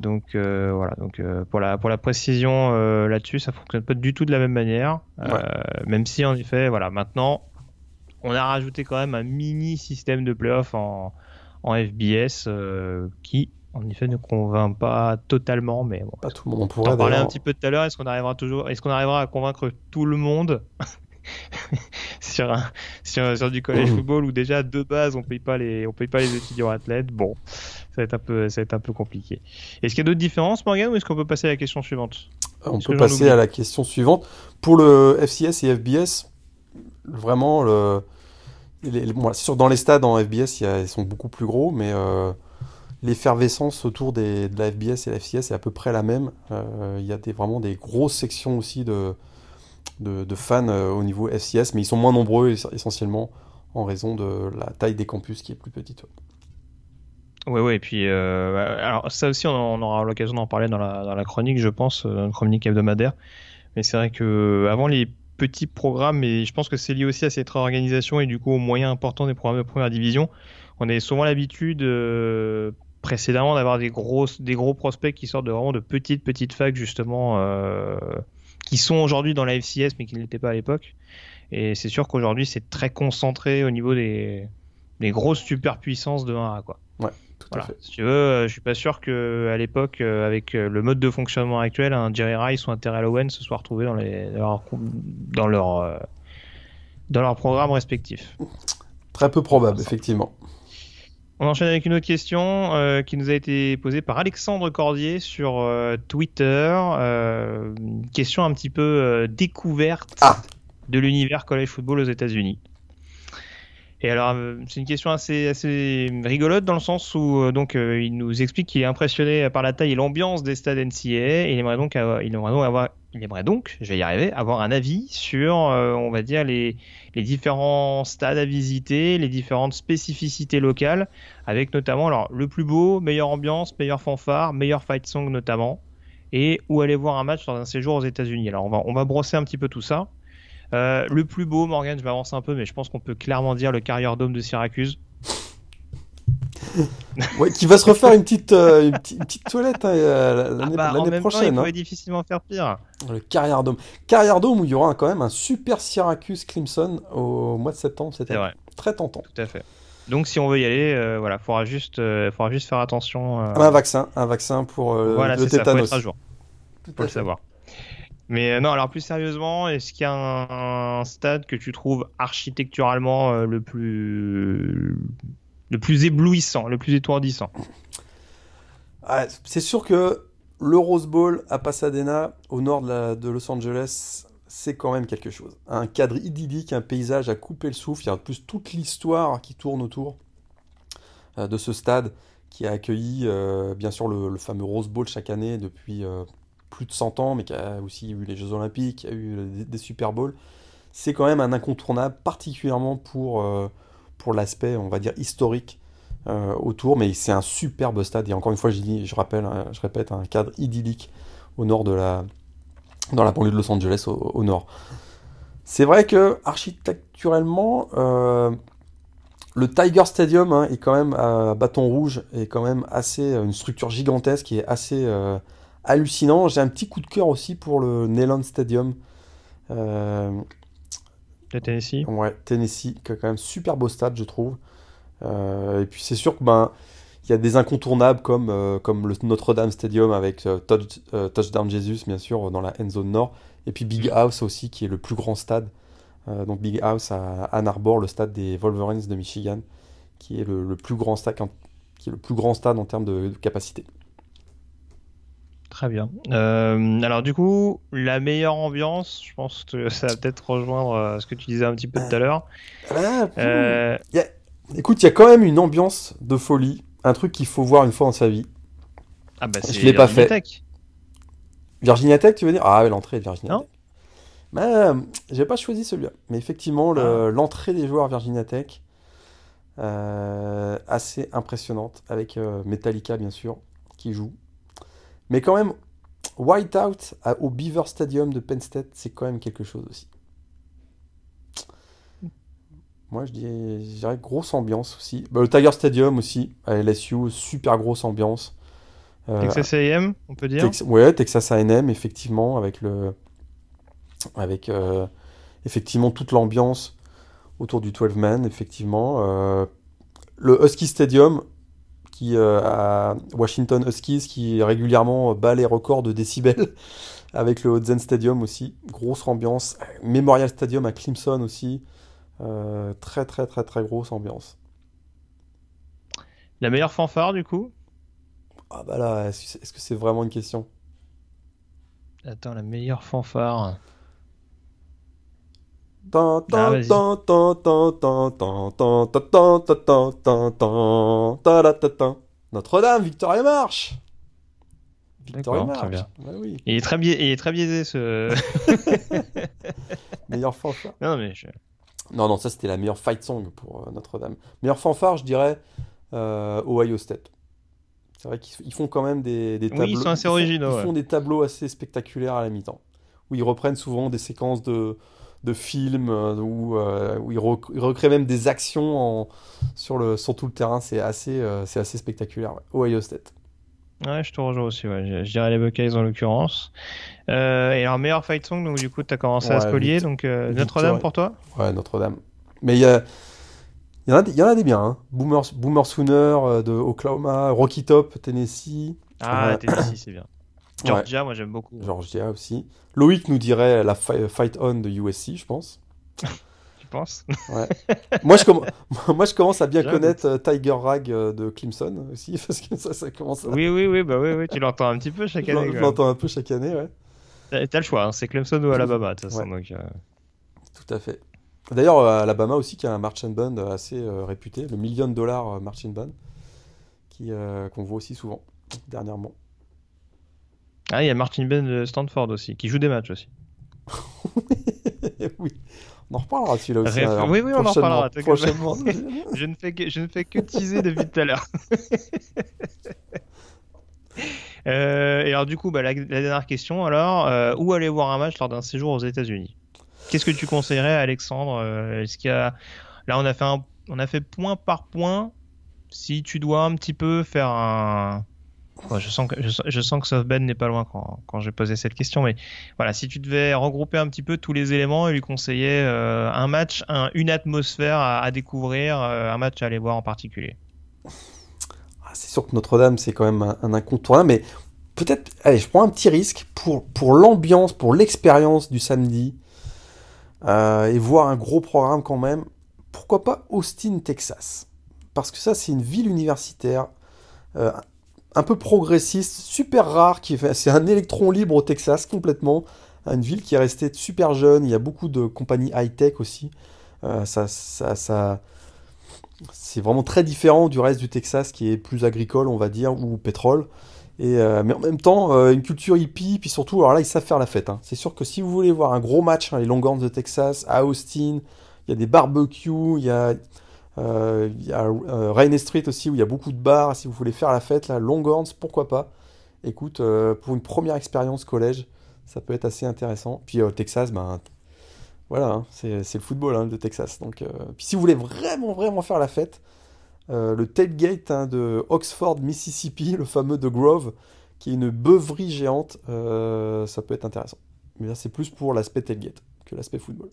Donc euh, voilà, donc euh, pour la pour la précision euh, là-dessus, ça fonctionne pas du tout de la même manière. Ouais. même si en effet, voilà, maintenant on a rajouté quand même un mini système de playoff en en FBS qui en effet ne convainc pas totalement, mais bon. Pas tout le monde On pourrait en parlait un petit peu tout à l'heure. Est-ce qu'on arrivera toujours, est-ce qu'on arrivera à convaincre tout le monde sur, un, sur, sur du college Mhm. football où déjà de base on paye pas les, on paye pas les étudiants athlètes? Bon, ça va être un peu, ça va être un peu compliqué. Est-ce qu'il y a d'autres différences, Morgan, ou est-ce qu'on peut passer à la question suivante? On Est-ce peut passer à la question suivante. Pour le FCS et FBS, vraiment, le... les- les- bon, c'est sûr, dans les stades en FBS, ils sont beaucoup plus gros, mais euh, l'effervescence autour des, de la FBS et la FCS est à peu près la même. Euh, il y a vraiment des grosses sections aussi de, de, fans euh, au niveau FCS, mais ils sont moins nombreux es- essentiellement en raison de la taille des campus qui est plus petite. Ouais, ouais. Et puis, euh, alors ça aussi, on, aura l'occasion d'en parler dans la, dans la chronique, je pense, dans la chronique hebdomadaire. Mais c'est vrai que avant les petits programmes, et je pense que c'est lié aussi à cette réorganisation et du coup aux moyens importants des programmes de première division, on avait souvent l'habitude précédemment d'avoir des grosses, des gros prospects qui sortent de vraiment de petites petites facs justement, euh, qui sont aujourd'hui dans la FCS mais qui ne l'étaient pas à l'époque. Et c'est sûr qu'aujourd'hui c'est très concentré au niveau des, des grosses superpuissances de 1A quoi. Tout Voilà. à fait. Si tu veux, euh, je suis pas sûr que à l'époque, euh, avec le mode de fonctionnement actuel, un Jerry Rice ou un Terrell Owens se soient retrouvés dans les dans leur dans leur, dans leur programme respectif. Très peu probable, effectivement. On enchaîne avec une autre question euh, qui nous a été posée par Alexandre Cordier sur euh, Twitter. Euh, une question un petit peu découverte Ah. de l'univers college football aux États-Unis. Et alors, c'est une question assez, assez rigolote dans le sens où donc il nous explique qu'il est impressionné par la taille et l'ambiance des stades NCAA et il aimerait donc avoir, il aimerait donc avoir, il aimerait donc, je vais y arriver, avoir un avis sur, on va dire les les différents stades à visiter, les différentes spécificités locales, avec notamment le plus beau, meilleure ambiance, meilleure fanfare, meilleur fight song notamment, et où aller voir un match dans un séjour aux États-Unis. Alors on va brosser un petit peu tout ça. Euh, le plus beau, Morgan, je vais avancer un peu, mais je pense qu'on peut clairement dire le Carrier Dome de Syracuse. Ouais, qui va se refaire une petite, euh, une petite, une petite toilette hein, l'année Ah bah, temps, il prochaine. hein. pourrait difficilement faire pire. Le Carrière Dome. Carrière Dome où il y aura quand même un super Syracuse Clemson au mois de septembre. C'était très tentant. tout à fait. Donc si on veut y aller, euh, voilà, faudra juste, euh, faudra juste faire attention. euh, Un vaccin, un vaccin pour voilà, le c'est ça, faut tétanos. jour. Tout faut le fait. savoir. Mais non, alors plus sérieusement, est-ce qu'il y a un, un stade que tu trouves architecturalement le plus le plus éblouissant, le plus étourdissant Ah, c'est sûr que le Rose Bowl à Pasadena, au nord de, Los Angeles, c'est quand même quelque chose. Un cadre idyllique, un paysage à couper le souffle. Il y a en plus toute l'histoire qui tourne autour euh, de ce stade qui a accueilli euh, bien sûr le, fameux Rose Bowl chaque année depuis euh, plus de 100 ans, mais qui a aussi eu les Jeux Olympiques, qui a eu des, Super Bowls. C'est quand même un incontournable, particulièrement pour, pour l'aspect, on va dire, historique euh, autour, mais c'est un superbe stade. Et encore une fois, je, dis, je rappelle, hein, je répète, un cadre idyllique au nord de la, dans la banlieue de Los Angeles, au, nord. C'est vrai que architecturellement, euh, le Tiger Stadium hein, est quand même à bâton rouge, est quand même assez une structure gigantesque est assez euh, hallucinant. J'ai un petit coup de cœur aussi pour le Neyland Stadium. De Tennessee Ouais, Tennessee, qui a quand même super beau stade, je trouve. Euh, et puis c'est sûr que ben il y a des incontournables comme, euh, comme le Notre-Dame Stadium avec euh, Touch- euh, Touchdown Jesus, bien sûr, dans la end zone nord. Et puis Big House aussi, qui est le plus grand stade. Euh, donc Big House à Ann Arbor, le stade des Wolverines de Michigan, qui est le, le plus grand stade en, qui est le plus grand stade en termes de, de capacité. Très bien. Euh, alors du coup, la meilleure ambiance, je pense que ça va peut-être rejoindre euh, ce que tu disais un petit peu tout à l'heure. Ah, Euh, Écoute, il y a quand même une ambiance de folie, un truc qu'il faut voir une fois dans sa vie. ah bah Je c'est l'ai pas fait. Tech. Virginia Tech, tu veux dire? Ah ouais, l'entrée de Virginia Non. Tech. Bah, j'ai pas choisi celui-là. Mais effectivement, l'entrée des joueurs Virginia Tech, assez impressionnante, avec Metallica bien sûr, qui joue. Mais quand même, Whiteout au Beaver Stadium de Penn State, c'est quand même quelque chose aussi. Moi, je dirais, grosse ambiance aussi. Bah, le Tiger Stadium aussi, à LSU, super grosse ambiance. Euh, Texas A&M, on peut dire. ouais, Texas A&M, effectivement, avec le, avec euh, effectivement toute l'ambiance autour du 12 man, effectivement. Euh, le Husky Stadium, qui à Washington Huskies, qui régulièrement bat les records de décibels, avec le Hudson Stadium aussi, grosse ambiance. Memorial Stadium à Clemson aussi. Euh, très très très très grosse ambiance. La meilleure fanfare du coup? Ah bah là, est-ce que c'est vraiment une question? Attends, la meilleure fanfare. Notre-Dame, Victoria Marche Victoria Marche. Bah oui. il, est très il est très biaisé ce. Meilleure fanfare. Non mais je... Non, non, ça c'était la meilleure fight song pour euh, Notre-Dame. Meilleure fanfare, je dirais, euh, Ohio State. C'est vrai qu'ils font quand même des, tableaux. Oui, ils sont assez originaux. Ils font, des tableaux assez spectaculaires à la mi-temps. Où ils reprennent souvent des séquences de, de films, euh, où, où ils, recréent même des actions en, sur, le, sur tout le terrain. C'est assez, c'est assez spectaculaire. Ohio State. Ouais, je te rejoins aussi. Ouais. Je, dirais les Buckeyes en l'occurrence. Euh, et alors, meilleur fight song, donc du coup, tu as commencé à spolier. Donc, euh, Notre-Dame pour toi? Ouais, Notre-Dame. Mais il y, a... y, en a, y en a des biens. Hein. Boomer, Boomer Sooner euh, de Oklahoma, Rocky Top, Tennessee. Ah, Tennessee, c'est bien. Georgia, moi j'aime beaucoup. Georgia aussi. Loïc nous dirait la Fight On de USC, je pense. pense. moi, je moi, je commence à bien connaître euh, Tiger Rag euh, de Clemson aussi, parce que ça, ça commence à... Oui, oui, oui, bah oui, oui tu l'entends un petit peu chaque année. Je l'entends un peu chaque année, ouais. T'as le choix, hein, c'est Clemson ou Alabama, de toute façon. Donc, euh. Tout à fait. D'ailleurs, Alabama aussi, qui a un marching band assez réputé, le million de dollars marching band, qu'on voit aussi souvent, dernièrement. Ah, il y a Martin Ben de Stanford aussi, qui joue des matchs aussi. oui, on en reparlera celui-là aussi. oui, oui, on en reparlera. Prochainement. je, ne fais que, je ne fais que teaser depuis tout à l'heure. Euh, et alors, du coup, bah, la, dernière question alors, euh, où aller voir un match lors d'un séjour aux États-Unis? Qu'est-ce que tu conseillerais à Alexandre euh, Est-ce qu'il y a... Là, on a, fait un... on a fait point par point. Si tu dois un petit peu faire un, je, sens que, je, SoftBank n'est pas loin quand, quand j'ai posé cette question, mais voilà, si tu devais regrouper un petit peu tous les éléments et lui conseiller euh, un match, une atmosphère à, découvrir, euh, un match à aller voir en particulier. Ah, c'est sûr que Notre-Dame, c'est quand même un, incontournable, mais peut-être, allez, je prends un petit risque pour, pour l'ambiance, pour l'expérience du samedi, euh, et voir un gros programme quand même. Pourquoi pas Austin, Texas? Parce que ça, c'est une ville universitaire un peu progressiste, super rare, qui c'est un électron libre au Texas complètement, une ville qui est restée super jeune, il y a beaucoup de compagnies high-tech aussi, euh, ça, ça, c'est vraiment très différent du reste du Texas qui est plus agricole, on va dire, ou pétrole. Et, euh, mais en même temps, euh, une culture hippie, puis surtout, alors là, ils savent faire la fête. Hein. C'est sûr que si vous voulez voir un gros match, les Longhorns de Texas, à Austin, il y a des barbecues, il y a, il y a euh, Street aussi où il y a beaucoup de bars. Si vous voulez faire la fête, Longhorns, pourquoi pas? Écoute, euh, pour une première expérience collège, ça peut être assez intéressant. Puis Texas, ben voilà, hein, c'est le football hein, de Texas. Donc, puis si vous voulez vraiment, vraiment faire la fête, le tailgate hein, de Oxford, Mississippi, le fameux de Grove, qui est une beuverie géante, ça peut être intéressant. Mais là, c'est plus pour l'aspect tailgate que l'aspect football.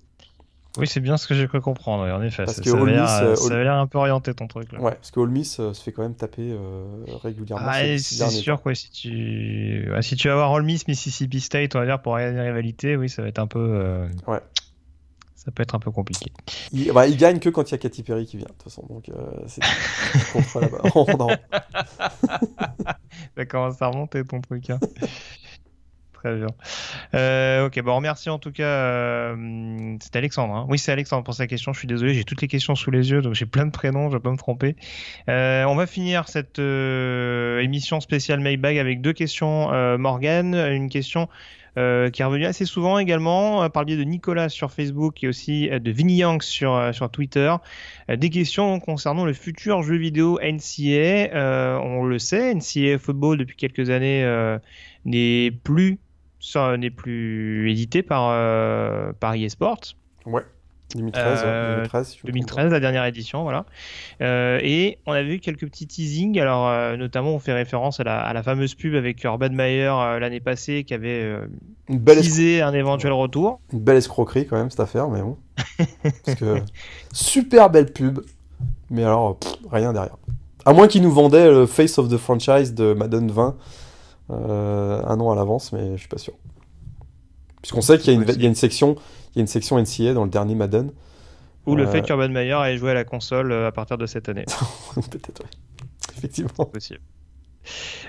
Oui, c'est bien ce que j'ai cru comprendre, en effet. Parce que ça, euh, avait l'air un peu orienté ton truc. Là. Ouais, parce que All Miss euh, se fait quand même taper euh, régulièrement. Ah, c'est sûr, quoi. Si tu... si tu vas voir All Miss, Mississippi State, on va dire, pour regarder les rivalités, oui, ça va être un peu. Ouais. Ça peut être un peu compliqué. Il, bah, il gagne que quand il y a Katy Perry qui vient, de toute façon. Donc, c'est contre là-bas. ça commence à remonter ton truc. Hein. Très bien. Euh, ok, bon, merci en tout cas. Euh, c'est Alexandre. Hein. oui, c'est Alexandre pour sa question. Je suis désolé, j'ai toutes les questions sous les yeux, donc j'ai plein de prénoms, je vais pas me tromper. Euh, on va finir cette émission spéciale Maybag avec deux questions, Morgan. Une question euh, qui est revenu assez souvent également euh, par le biais de Nicolas sur Facebook et aussi euh, de Vinny Yang sur, sur Twitter. des questions concernant le futur jeu vidéo NCA. on le sait, NCA Football depuis quelques années n'est plus n'est plus édité par par eSports. Ouais. 2013, 2013, 2013 la dernière édition, voilà. Euh, et on a vu quelques petits teasings. Alors, euh, notamment, on fait référence à la, à la fameuse pub avec Urban Meyer euh, l'année passée qui avait une teasé un éventuel retour. Une belle escroquerie quand même cette affaire, mais bon. Parce que super belle pub, mais alors rien derrière. À moins qu'ils nous vendaient le Face of the Franchise de Madden 20 un an à l'avance, mais je suis pas sûr. Puisqu'on sait qu'il y, y, a une section y a une section NCA dans le dernier Madden. Ou le fait euh, qu'Urban Meyer ait joué à la console euh, à partir de cette année. Peut-être, oui. Effectivement. Possible.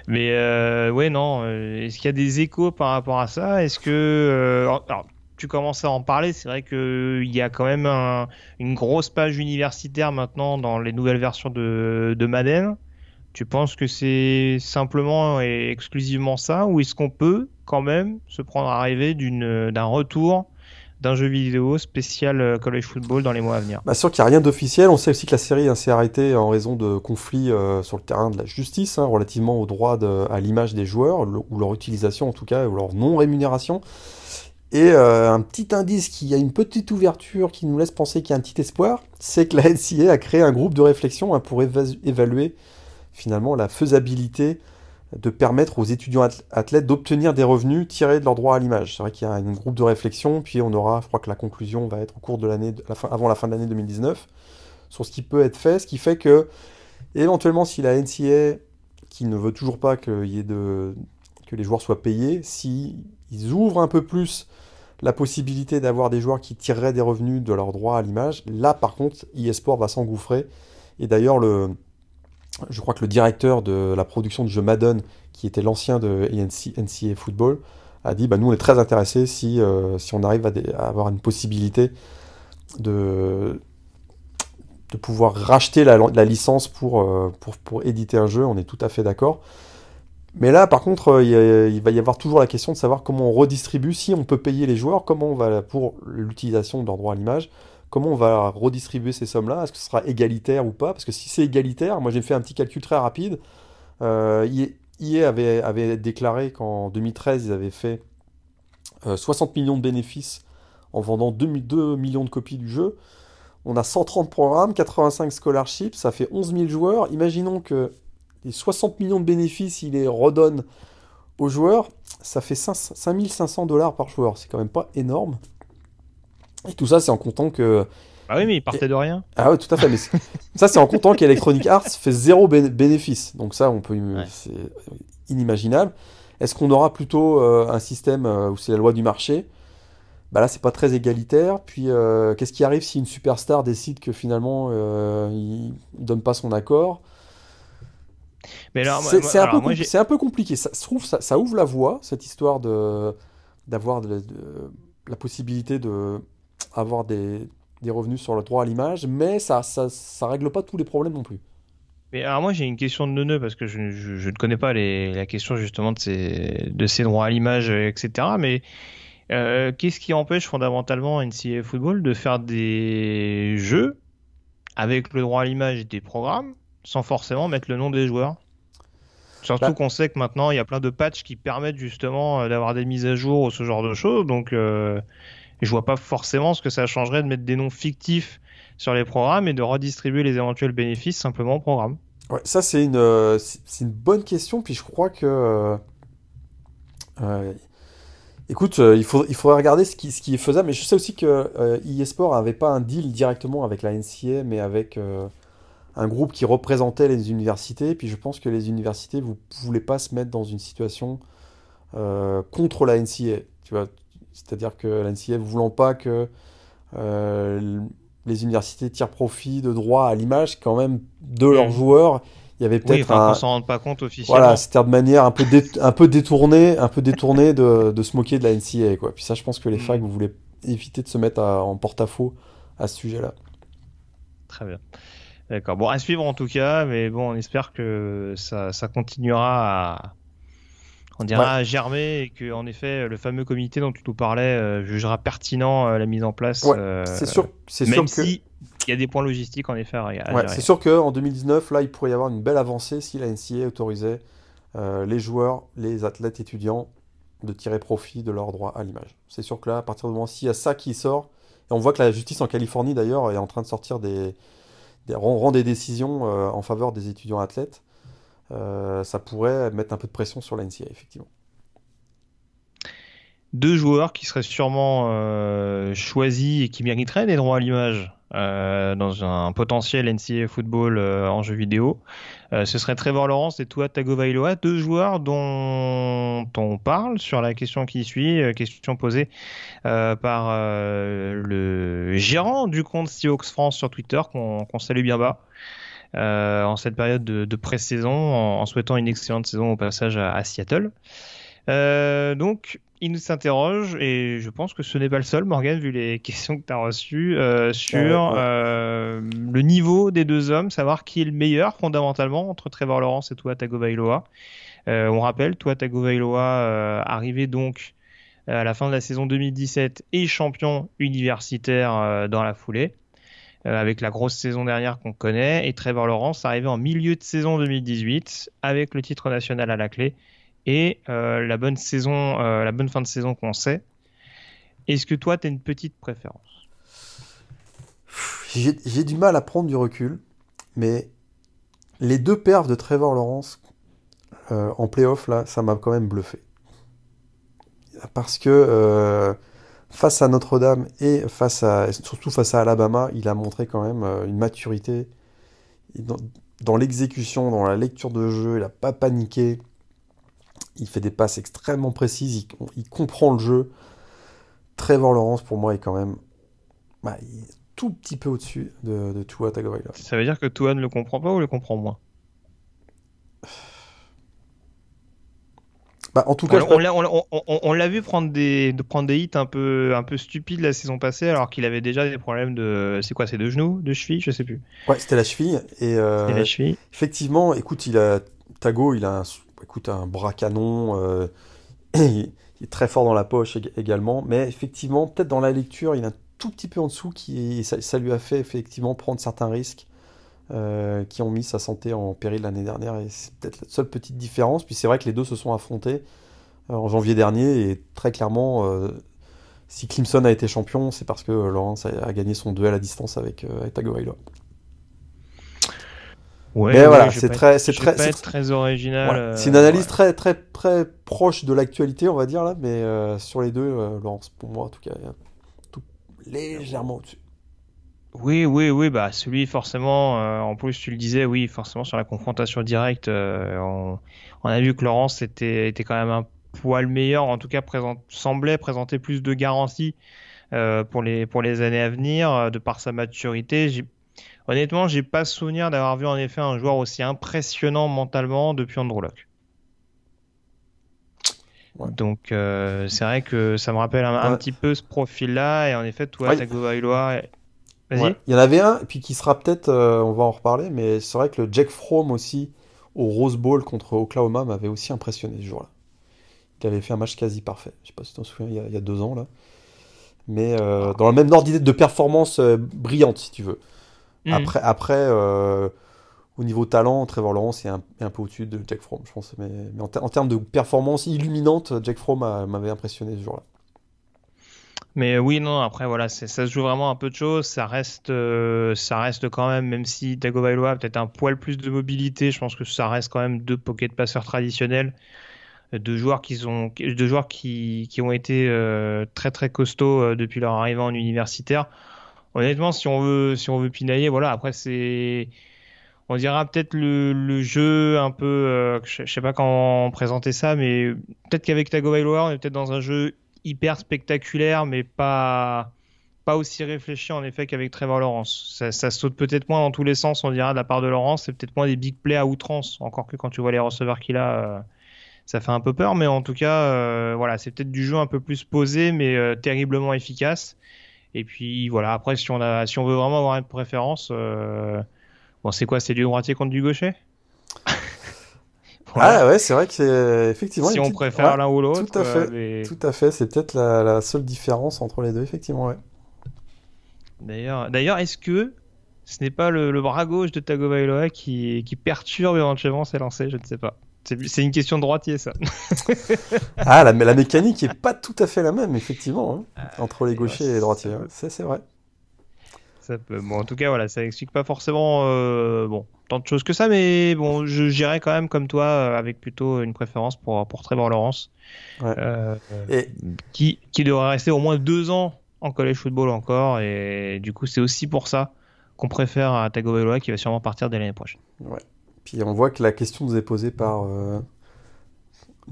Mais euh, ouais, non. Euh, est-ce qu'il y a des échos par rapport à ça? Est-ce que. alors, tu commences à en parler. C'est vrai qu'il y a quand même une grosse page universitaire maintenant dans les nouvelles versions de, de Madden. Tu penses que c'est simplement et exclusivement ça Ou est-ce qu'on peut quand même se prendre à rêver d'un retour d'un jeu vidéo spécial euh, college football dans les mois à venir? Bah, sûr qu'il n'y a rien d'officiel. On sait aussi que la série hein, s'est arrêtée en raison de conflits euh, sur le terrain de la justice, hein, relativement au droit à l'image des joueurs, ou leur utilisation en tout cas, ou leur non-rémunération. Et euh, un petit indice qui a une petite ouverture qui nous laisse penser qu'il y a un petit espoir, c'est que la NCA a créé un groupe de réflexion hein, pour évaluer finalement la faisabilité de permettre aux étudiants athlètes d'obtenir des revenus tirés de leur droit à l'image. C'est vrai qu'il y a un groupe de réflexion, puis on aura, je crois que la conclusion va être au cours de l'année, avant la fin de l'année 2019, sur ce qui peut être fait, ce qui fait que, éventuellement, si la NCA, qui ne veut toujours pas qu'il y ait de, que les joueurs soient payés, si ils ouvrent un peu plus la possibilité d'avoir des joueurs qui tireraient des revenus de leur droit à l'image, là par contre, eSport va s'engouffrer. Et d'ailleurs, le, je crois que le directeur de la production du jeu Madden, qui était l'ancien de NCA Football, a dit bah, nous on est très intéressés si, euh, on arrive à, avoir une possibilité de, pouvoir racheter la, licence pour, euh, pour, éditer un jeu, on est tout à fait d'accord. Mais là, par contre, euh, il, va y avoir toujours la question de savoir comment on redistribue, si on peut payer les joueurs, comment on va, pour l'utilisation de leur droit à l'image, comment on va redistribuer ces sommes-là? Est-ce que ce sera égalitaire ou pas? Parce que si c'est égalitaire, moi j'ai fait un petit calcul très rapide. Euh, avait, déclaré qu'en 2013, ils avaient fait 60 euh, millions de bénéfices en vendant 2, 2, millions de copies du jeu. On a 130 programmes, 85 scholarships, ça fait 11 000 joueurs. Imaginons que les 60 millions de bénéfices, il les redonne aux joueurs. Ça fait 5, 5500 dollars par joueur. C'est quand même pas énorme. Et tout ça, c'est en comptant que. Ah oui, mais il partait de rien. Ah oui, tout à fait. Mais ça, c'est en comptant qu'Electronic Arts fait zéro bénéfice. Donc ça, on peut, c'est inimaginable. Est-ce qu'on aura plutôt euh, un système euh, où c'est la loi du marché? Bah là, c'est pas très égalitaire. Puis, euh, qu'est-ce qui arrive si une superstar décide que finalement, il, donne pas son accord? C'est un, un, peu compliqué. Ça, trouve, ça, ça, ouvre la voie, cette histoire de d'avoir de, la possibilité de avoir des, revenus sur le droit à l'image, mais ça, ça, ça règle pas tous les problèmes non plus. Mais alors moi j'ai une question de neuneu parce que je, je, ne connais pas les, la question justement de ces, de ces droits à l'image, etc. Mais euh, qu'est-ce qui empêche fondamentalement NCAA Football de faire des jeux avec le droit à l'image des programmes sans forcément mettre le nom des joueurs? Surtout bah qu'on sait que maintenant il y a plein de patchs qui permettent justement euh, d'avoir des mises à jour ou ce genre de choses. Donc euh, je vois pas forcément ce que ça changerait de mettre des noms fictifs sur les programmes et de redistribuer les éventuels bénéfices simplement au programme. Ouais, ça c'est une, euh, une bonne question, puis je crois que... Euh, euh, écoute, il, faut, il faudrait regarder ce qui, ce qui est faisable, mais je sais aussi que eSport n'avait pas un deal directement avec la NCA, mais avec un groupe qui représentait les universités, puis je pense que les universités ne voulaient pas se mettre dans une situation contre la NCA. Tu vois, c'est-à-dire que l'NCF, voulant pas que euh, les universités tirent profit de droit à l'image quand même de leurs joueurs, il y avait peut-être un... s'en rende pas compte officiellement. Voilà, c'était de manière un peu, un peu détournée, un peu détournée de, de, se moquer de la NCA. Quoi. Puis ça, je pense que les mm. facs voulaient éviter de se mettre en porte-à-faux à ce sujet-là. Très bien. D'accord. Bon, à suivre en tout cas, mais bon, on espère que ça, ça continuera à, on dira germer et que en effet le fameux comité dont tu nous parlais jugera pertinent la mise en place. c'est sûr, c'est même sûr si il y a des points logistiques en effet à, ouais, C'est sûr qu'en 2019 là il pourrait y avoir une belle avancée si la NCA autorisait les joueurs, les athlètes étudiants de tirer profit de leur droit à l'image. C'est sûr que là, à partir du moment s'il y a ça qui sort, et on voit que la justice en Californie d'ailleurs est en train de sortir des, des rend, des décisions euh, en faveur des étudiants athlètes, euh, ça pourrait mettre un peu de pression sur la NCA effectivement. Deux joueurs qui seraient sûrement euh, choisis et qui mériteraient des droits à l'image euh, dans un potentiel NCAA football en jeu vidéo. Ce serait Trevor Lawrence et Tua Tagovailoa, deux joueurs dont on parle sur la question qui suit, question posée par le gérant du compte Seahawks France sur Twitter qu'on salue bien bas. En cette période de, pré-saison, en, souhaitant une excellente saison au passage à, à Seattle. donc, il nous s'interroge, et je pense que ce n'est pas le seul, Morgan, vu les questions que tu as reçues, euh, sur euh, le niveau des deux hommes, savoir qui est le meilleur fondamentalement entre Trevor Lawrence et Tua Tagovailoa. Euh, on rappelle, Tua Tagovailoa euh, arrivé donc à la fin de la saison 2017 et champion universitaire dans la foulée, avec la grosse saison dernière qu'on connaît, et Trevor Lawrence arrivé en milieu de saison 2018 avec le titre national à la clé et euh, la bonne saison, euh, la bonne fin de saison qu'on sait. Est-ce que toi, tu as une petite préférence? J'ai du mal à prendre du recul, mais les deux perfs de Trevor Lawrence euh, en playoff, là, ça m'a quand même bluffé. Parce que face à Notre-Dame et face à, surtout face à Alabama, il a montré quand même une maturité dans, dans l'exécution, dans la lecture de jeu, il n'a pas paniqué il fait des passes extrêmement précises, il, comprend le jeu. Trevor Lawrence, pour moi, est quand même bah, tout petit peu au-dessus de, de Tua Tagovailoa. Ça veut dire que Tua ne le comprend pas ou le comprend moins? Bah, en tout cas, on, l'a vu prendre des, de prendre des hits un peu, un peu stupides la saison passée, alors qu'il avait déjà des problèmes de. C'est quoi, c'est de genoux, de cheville, je sais plus. Ouais, c'était la cheville. Et euh, la cheville. Effectivement, écoute, il a Tago, il a un écoute, un bras canon. Euh, il est très fort dans la poche également. Mais effectivement, peut-être dans la lecture, il est un tout petit peu en dessous. Qui, ça, lui a fait effectivement prendre certains risques euh, qui ont mis sa santé en péril l'année dernière. Et c'est peut-être la seule petite différence. Puis c'est vrai que les deux se sont affrontés euh, en janvier dernier. Et très clairement, si Clemson a été champion, c'est parce que Lawrence a, gagné son duel à distance avec, avec Tagovailoa. Ouais, mais voilà, c'est très, c'est très, très original. Euh, c'est une analyse très, très, très proche de l'actualité, on va dire là, mais euh, sur les deux, euh, Laurence, pour moi en tout cas, tout légèrement au-dessus. Oui, oui, oui, bah celui forcément. en plus, tu le disais, oui, forcément sur la confrontation directe, on, a vu que Laurence était, était quand même un poil meilleur, en tout cas semblait présenter plus de garanties pour les pour les années à venir, de par sa maturité. J'ai Honnêtement, j'ai pas souvenir d'avoir vu en effet un joueur aussi impressionnant mentalement depuis Andrew Locke. Donc euh, c'est vrai que ça me rappelle un, petit peu ce profil-là et en effet toi, ouais. Tagovailoa. Vas-y. Il y en avait un, puis qui sera peut-être, euh, on va en reparler, mais c'est vrai que le Jack Fromm aussi au Rose Bowl contre Oklahoma m'avait aussi impressionné ce jour-là. Il avait fait un match quasi parfait. Je sais pas si tu t'en souviens, il y, a, deux ans là. Mais euh, dans le même ordre d'idée de performance brillante, si tu veux. Mm. Après, après euh, au niveau talent, Trevor Lawrence est un, peu au-dessus de Jack Fromm, je pense. Mais, en, termes de performance illuminante, Jack Fromm m'avait impressionné ce jour-là. Mais oui, non, après, voilà, ça se joue vraiment un peu de choses. Ça reste, euh, ça reste quand même, même si Tagovailoa a peut-être un poil plus de mobilité, je pense que ça reste quand même deux pocket passeurs traditionnels. Deux joueurs qui, ont, deux joueurs qui, ont été euh, très très costauds depuis leur arrivée en universitaire honnêtement, si on veut, si on veut pinailler, voilà. Après, c'est, on dira peut-être le, jeu un peu, euh, je, sais pas comment présenter ça, mais peut-être qu'avec Tagovailoa, on est peut-être dans un jeu hyper spectaculaire, mais pas pas aussi réfléchi en effet qu'avec Trevor Lawrence. Ça, saute peut-être moins dans tous les sens, on dira de la part de Lawrence, c'est peut-être moins des big plays à outrance, encore que quand tu vois les receveurs qu'il a. Euh, ça fait un peu peur, mais en tout cas, euh, voilà, c'est peut-être du jeu un peu plus posé, mais terriblement efficace. Et puis voilà, après si on a, si on veut vraiment avoir une préférence, euh, bon c'est quoi, c'est du droitier contre du gaucher? Ah ouais, c'est vrai que c'est effectivement. Si on préfère l'un ou l'autre. Tout à fait. Tout à fait. C'est peut-être la, seule différence entre les deux, effectivement, ouais. D'ailleurs, d'ailleurs, est-ce que ce n'est pas le, bras gauche de Tagovailoa qui, qui perturbe éventuellement ses lancers? Je ne sais pas. C'est une question de droitier, ça. ah, la, la mécanique est pas tout à fait la même, effectivement, hein, ah, entre les gauchers et les droitiers. C'est vrai. Ça peut... Bon, en tout cas, voilà, ça explique pas forcément euh, bon, tant de choses que ça, mais bon, je j'irais quand même comme toi, euh, avec plutôt une préférence pour, pour Trevor Lawrence, euh, et... qui, qui devrait rester au moins deux ans en college football encore, et du coup, c'est aussi pour ça qu'on préfère à Tagovailoa qui va sûrement partir dès l'année prochaine. Ouais. Puis on voit que la question nous est posée par une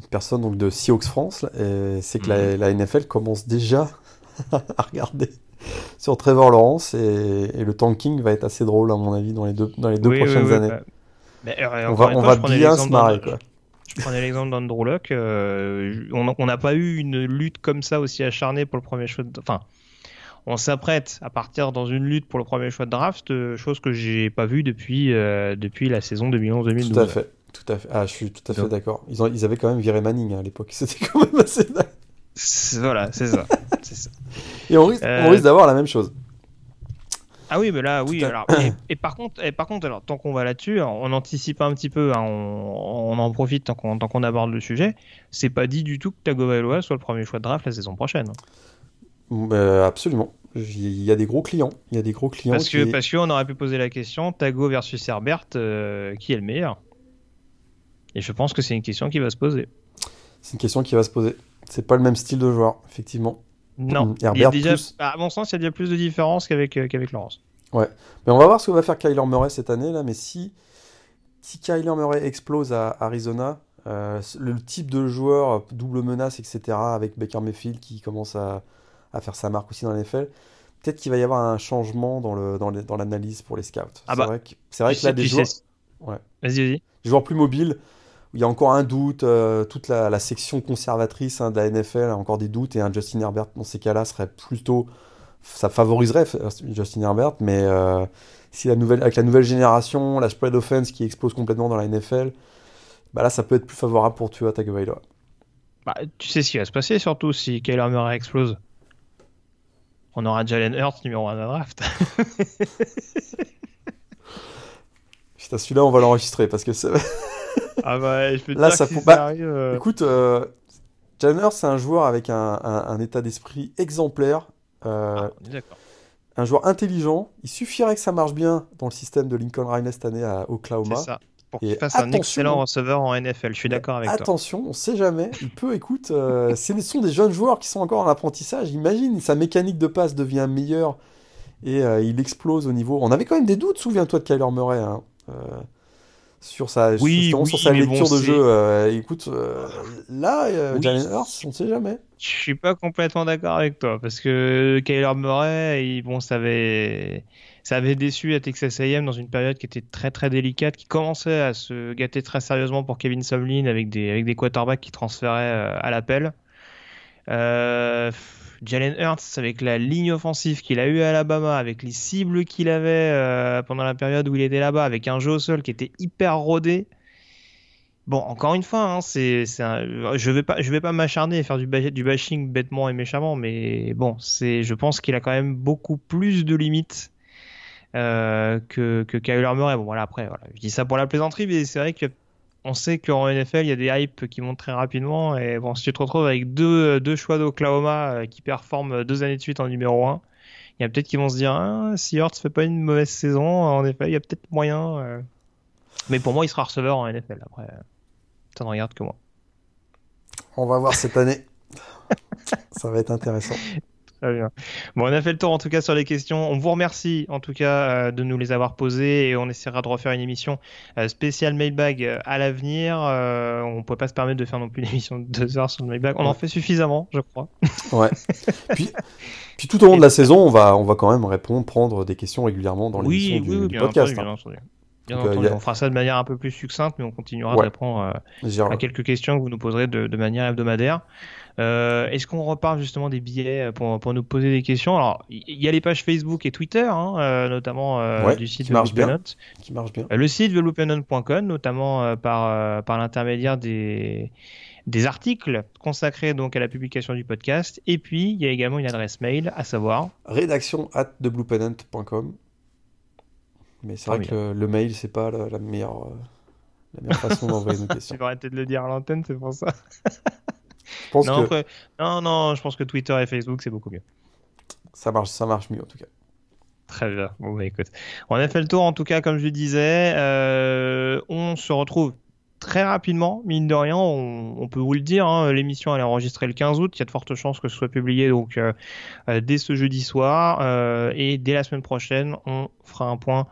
personne donc, de Seahawks France, et c'est que la, mhm. NFL commence déjà à regarder sur Trevor Lawrence, et, le tanking va être assez drôle à mon avis dans les deux, dans les deux prochaines années. Bah, euh, on va, on va bien se marrer. Quoi. Je prenais l'exemple d'Andrew Luck. Euh, on n'a pas eu une lutte comme ça aussi acharnée pour le premier choix. De... Enfin, on s'apprête à partir dans une lutte pour le premier choix de draft, euh, chose que j'ai pas vue depuis, euh, depuis la saison 2011-2012. Tout à fait, tout à fait. Ah, je suis tout à fait d'accord. Ils, ils avaient quand même viré Manning hein, à l'époque. C'était quand même assez. Voilà, c'est ça. ça. Et on risque, euh, risque d'avoir la même chose. Ah oui, mais là, oui. Alors, et, par contre, et par contre, alors, tant qu'on va là-dessus, on anticipe un petit peu, hein, on, on, en profite tant qu'on aborde le sujet. C'est pas dit du tout que Tagovailoa soit le premier choix de draft la saison prochaine. Bah, absolument. Il y a des gros clients. Il y a des gros clients. Parce que parce qu'on aurait pu poser la question Tago versus Herbert, euh, qui est le meilleur? Et je pense que c'est une question qui va se poser. C'est une question qui va se poser. C'est pas le même style de joueur, effectivement. Non. Herbert À mon sens, il y a déjà plus de différence qu'avec euh, qu'avec Laurence. Ouais. Mais on va voir ce que va faire Kyler Murray cette année là. Mais si si Kyler Murray explose à Arizona, euh, le type de joueur double menace, etc. Avec Baker Mayfield qui commence à à faire sa marque aussi dans la NFL. Peut-être qu'il va y avoir un changement dans, le, dans, dans l'analyse pour les scouts. Ah c'est, bah, vrai que, c'est vrai que là, des joueurs, ouais. vas-y, vas-y. des joueurs plus mobiles, il y a encore un doute, euh, toute la, la, section conservatrice hein, de la NFL a encore des doutes, et un Justin Herbert dans ces cas-là serait plutôt. Ça favoriserait Justin Herbert, mais euh, si la nouvelle, avec la nouvelle génération, la spread offense qui explose complètement dans la NFL, bah là, ça peut être plus favorable pour Tua Tagovailoa. Bah, tu sais ce qui va se passer, surtout si Kyler Murray explose on aura Jalen Hurts numéro 1 de la draft. Putain, celui-là, on va l'enregistrer parce que c'est. Ah bah, je peux te Là, dire ça que bah, euh, Écoute, euh, Hurts, c'est un joueur avec un, état d'esprit exemplaire. Euh, ah. Un joueur intelligent. Il suffirait que ça marche bien dans le système de Lincoln Riley cette année à Oklahoma. C'est ça pour qu'il fasse un excellent receveur en NFL. Je suis d'accord avec toi. Attention, on sait jamais. Il peut, écoute, euh, ce sont des jeunes joueurs qui sont encore en apprentissage. Imagine, sa mécanique de passe devient meilleure et euh, il explose au niveau. On avait quand même des doutes, souviens-toi de Kyler Murray. Hein, euh, sur sa, oui, sur sa lecture de jeu. écoute, là, Jalen Hurts, on ne sait jamais. Je suis pas complètement d'accord avec toi parce que Kyler Murray, il, bon, ça avait ça avait déçu à Texas A&M dans une période qui était très très délicate, qui commençait à se gâter très sérieusement pour Kevin Sumlin avec des, avec des quarterbacks qui transféraient euh, à l'appel. Euh, Jalen Hurts, avec la ligne offensive qu'il a eu à Alabama, avec les cibles qu'il avait euh, pendant la période où il était là-bas, avec un jeu au sol qui était hyper rodé. Bon, encore une fois, hein, c'est, je vais pas, je vais pas m'acharner et faire du, bashing bêtement et méchamment, mais bon, c'est, je pense qu'il a quand même beaucoup plus de limites euh, que, que Murray. Bon, voilà, après, voilà. je dis ça pour la plaisanterie, mais c'est vrai qu'on sait qu'en NFL, il y a des hypes qui montent très rapidement. Et bon, si tu te retrouves avec deux, deux choix d'Oklahoma euh, qui performent deux années de suite en numéro 1, il y a peut-être qui vont se dire ah, si Hurts fait pas une mauvaise saison, en effet, il y a peut-être moyen. Euh. Mais pour moi, il sera receveur en NFL. Après, ça ne regarde que moi. On va voir cette année. ça va être intéressant. Très bien. Bon, on a fait le tour en tout cas sur les questions. On vous remercie en tout cas euh, de nous les avoir posées et on essaiera de refaire une émission euh, spéciale mailbag euh, à l'avenir. on ne peut pas se permettre de faire non plus une émission de deux heures sur le mailbag. On en fait suffisamment, je crois. Ouais. puis, puis tout au long de la saison, on va, on va quand même répondre, prendre des questions régulièrement dans l'émission du, podcast. Entendu, hein. Bien Donc, entendu, a- on fera ça de manière un peu plus succincte, mais on continuera Ouais. de répondre euh, à quelques questions que vous nous poserez de, de manière hebdomadaire. Euh, Est-ce qu'on reparle justement des billets pour, pour nous poser des questions? Alors, il y a les pages Facebook et Twitter, hein, euh, notamment euh, Ouais, du site qui marche bien. Qui marche bien. Euh, Le site velopenant.com, notamment euh, par, euh, par l'intermédiaire des, des articles consacrés donc à la publication du podcast. Et puis, il y a également une adresse mail, à savoir. Rédaction at thebluepenant.com. Mais c'est vrai que le, le mail, c'est pas la, la meilleure, euh, la meilleure façon d'envoyer nos Tu questions. vas arrêter de le dire à l'antenne, c'est pour ça. Je pense Non, que non, non, je pense que Twitter et Facebook, c'est beaucoup mieux. ça marche, ça marche mieux en tout cas. Très bien. Bon, bah, écoute. On a fait le tour, en tout cas, comme je le disais. Euh, on se retrouve très rapidement, mine de rien. On, on peut vous le dire, hein, l'émission elle est enregistrée le 15 août. Il y a de fortes chances que ce soit publié donc euh, euh, dès ce jeudi soir. Euh, et dès la semaine prochaine, on fera un point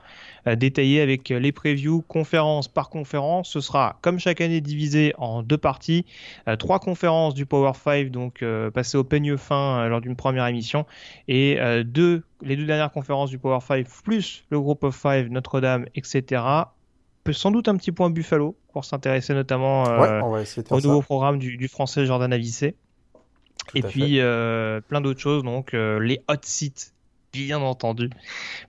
détaillé avec les previews conférence par conférence. Ce sera, comme chaque année, divisé en deux parties. Euh, trois conférences du Power 5, donc euh, passées au peigne fin euh, lors d'une première émission. Et euh, deux, les deux dernières conférences du Power 5, plus le groupe of 5, Notre-Dame, etc. Peut sans doute un petit point Buffalo pour s'intéresser notamment euh, ouais, au ça. nouveau programme du, du français Jordan Avicé. Tout Et puis euh, plein d'autres choses, donc euh, les hot seats, bien entendu.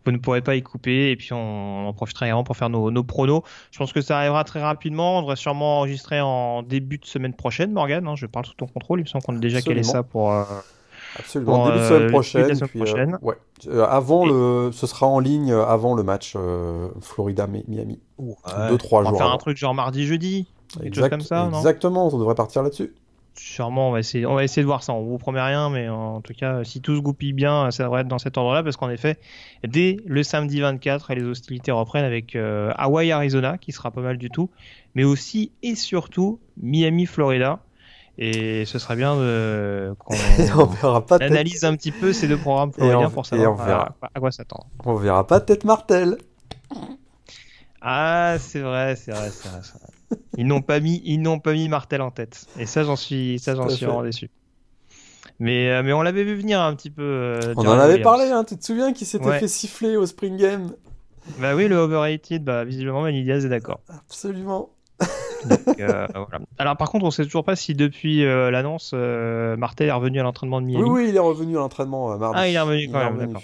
Vous ne pourrez pas y couper. Et puis on, on en profitera également pour faire nos, nos pronos. Je pense que ça arrivera très rapidement. On devrait sûrement enregistrer en début de semaine prochaine, Morgan. hein, je parle sous ton contrôle. Il me semble qu'on a déjà calé ça pour. euh, Absolument. pour, Début de euh, semaine début de semaine puis, euh, prochaine. ouais. Euh, avant Et- le, ce sera en ligne avant le match euh, Florida-Miami. Ouais. Deux, trois on va jours faire un truc genre mardi, jeudi. Quelque chose comme ça, non? Exactement, on devrait partir là-dessus. Sûrement, on va essayer, on va essayer de voir ça. On vous promet rien, mais en tout cas, si tout se goupille bien, ça devrait être dans cet ordre-là, parce qu'en effet, dès le samedi 24, les hostilités reprennent avec euh, Hawaii, Arizona, qui sera pas mal du tout, mais aussi et surtout Miami, Florida. Et ce serait bien de, qu'on tête, analyse un petit peu ces deux programmes on- pour savoir verra. à, à quoi s'attendre. on verra pas tête Martel. Ah, c'est vrai, c'est vrai, c'est vrai, c'est vrai. Ils n'ont pas mis, ils n'ont pas mis Martel en tête. Et ça, j'en suis, ça, j'en suis vraiment déçu. Mais, euh, mais on l'avait vu venir un petit peu. euh, On en avait parlé, hein, tu te souviens qu'il s'était Ouais. fait siffler au Spring Game? Bah oui, le overrated, bah visiblement, Manny Diaz est d'accord. Absolument. Donc, euh, voilà. Alors par contre, on sait toujours pas si depuis euh, l'annonce, Martel est revenu à l'entraînement de Miami. Oui, oui, il est revenu à l'entraînement mardi. Ah, il est revenu quand même, d'accord.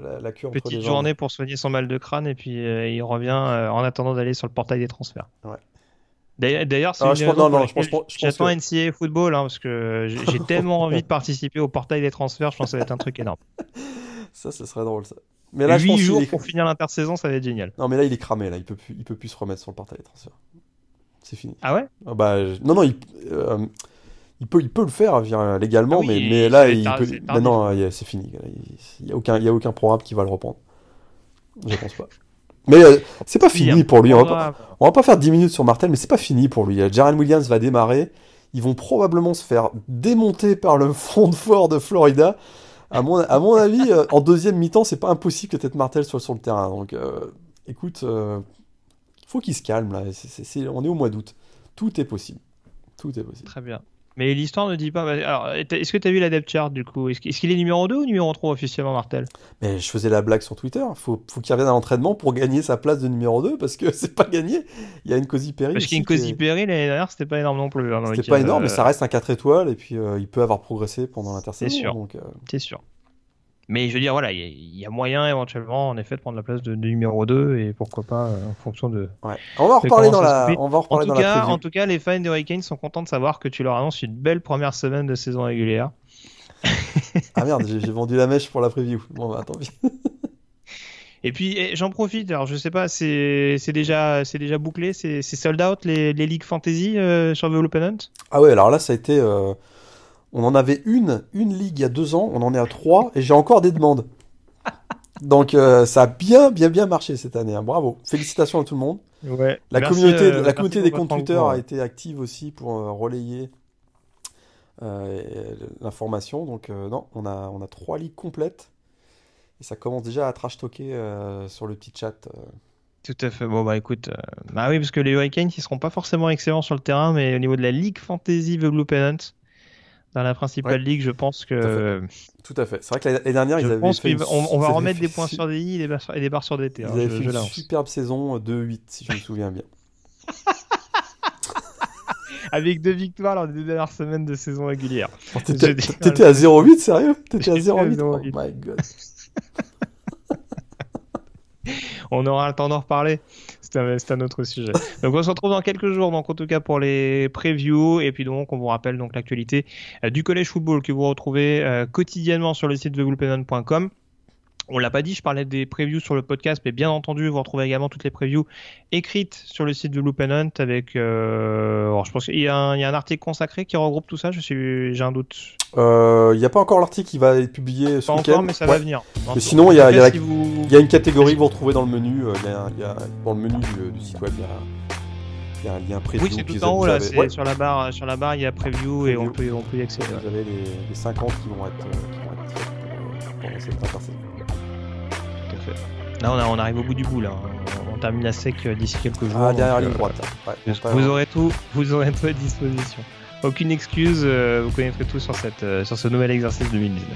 La, la queue Petite journée pour soigner son mal de crâne et puis il revient en attendant d'aller sur le portail des transferts. Ouais. D'ailleurs, c'est Ah, je pense- non, non, je pense- je pense que- NCAA football hein, parce que j'ai tellement envie de participer au portail des transferts. Je pense que ça va être un truc énorme. Ça, ce serait drôle, ça. Mais là, je 8 pense qu'il jours est- pour finir l'intersaison, ça va être génial. Non, mais là, il est cramé, là. Il peut plus, il peut plus se remettre sur le portail des transferts. C'est fini. Ah ouais? Ah bah, je- non, non, il, euh, il, peut, il peut le faire légalement, Ah oui, mais, ça là, il peut. mais non, c'est fini. Il n'y a, aucun- il y a aucun programme qui va le reprendre. Je pense pas. Mais euh, c'est pas fini pour lui. On va pas, on va pas faire 10 minutes sur Martel, mais c'est pas fini pour lui. Jaren Williams va démarrer. Ils vont probablement se faire démonter par le front de fort de Florida. À mon, à mon avis, euh, en deuxième mi-temps, c'est pas impossible que Ted Martel soit sur le terrain. Donc, euh, écoute, il faut qu'il se calme là. On est au mois d'août. Tout est possible. Tout est possible. Très bien. Mais l'histoire ne dit pas. bah, Alors, est-ce que tu as vu la depth chart du coup? Est-ce qu'il est, numéro 2 ou numéro 3 officiellement, Martel? Mais je faisais la blague sur Twitter. Faut, faut qu'il revienne à l'entraînement pour gagner sa place de numéro 2 parce que c'est pas gagné. Il y a une Cozy Perry. Parce qu'Incosi est- Perry l'année dernière, c'était pas énorme non plus. hein, C'était pas énorme, mais euh, ça reste un 4 étoiles et puis euh, il peut avoir progressé pendant l'intersaison. C'est sûr. Euh, C'est sûr. Mais je veux dire, voilà, il y, a- il y a moyen éventuellement, en effet, de prendre la place de, de numéro 2 et pourquoi pas euh, en fonction de. ouais. On va en reparler dans la, on va en En reparler tout, dans la cas, preview. en tout cas, les fans des Hurricanes sont contents de savoir que tu leur annonces une belle première semaine de saison régulière. Ah merde, j'ai vendu la mèche pour la preview. Bon bah tant pis. Et puis eh, j'en profite, alors je sais pas, c'est déjà, déjà bouclé, c'est c'est sold out les, les ligues fantasy euh, sur The Open Hunt? Ah ouais, alors là ça a été, euh, on en avait une, une ligue il y a deux ans, on en est à trois et j'ai encore des demandes. Donc euh, ça a bien, bien, bien marché cette année. hein. Bravo, félicitations à tout le monde. Ouais. La Merci, communauté, euh, la communauté des comptes Twitter a été active aussi pour euh, relayer euh, l'information. Donc euh, non, on a, on a trois ligues complètes et ça commence déjà à trash talker euh, sur le petit chat. euh. Tout à fait. Bon, bah écoute, euh, bah oui, parce que les Hurricanes, ils seront pas forcément excellents sur le terrain, mais au niveau de la Ligue Fantasy The Blue Pennant, dans la principale ligue, je pense que. Tout à fait. C'est vrai que l'année dernière, je ils avaient pense fait. on, va remettre des points sur des i et des barres sur, et des, barres sur des t. Ils hein, avaient je, fait je une superbe saison 2-8, si je me souviens bien. Avec deux victoires lors des deux dernières semaines de saison régulière. Oh, T'étais dis- à 0-8, sérieux? T'étais à J'étais à 0-8 Oh 0,8. my god. On aura le temps d'en reparler. C'est un, autre sujet. Donc on se retrouve dans quelques jours, donc en tout cas pour les previews et puis donc on vous rappelle donc l'actualité euh, du collège football que vous retrouvez euh, quotidiennement sur le site thegoulpenon.com. On l'a pas dit, je parlais des previews sur le podcast, mais bien entendu, vous retrouvez également toutes les previews écrites sur le site de Loop and Hunt avec. euh, alors, je pense qu'il y, a un- il y a un article consacré qui regroupe tout ça. Je suis, j'ai un doute. Euh, Il n'y a pas encore l'article qui va être publié ce week-end. encore, mais ça Ouais. va venir. Mais sinon, il y a- En tout il y a cas, la- si vous- Il y a une catégorie que vous retrouvez dans le menu. euh, Il y a, il y a- dans le menu du, du site web, il y a, il y a un lien preview. Oui, c'est tout en haut là. sur la barre, sur la barre, il y a preview et on peut, on peut y accéder. Vous avez les, les 50 qui vont être, euh, qui vont être faits pour, euh, pendant cette. Là, on, a- on arrive au bout du bout là. On, on termine la sec euh, d'ici quelques jours. Ah, ligne euh, droite. Ouais, Vous, aurez tout, vous aurez tout à disposition. Aucune excuse, euh, vous connaîtrez tout sur, cette, euh, sur ce nouvel exercice 2019.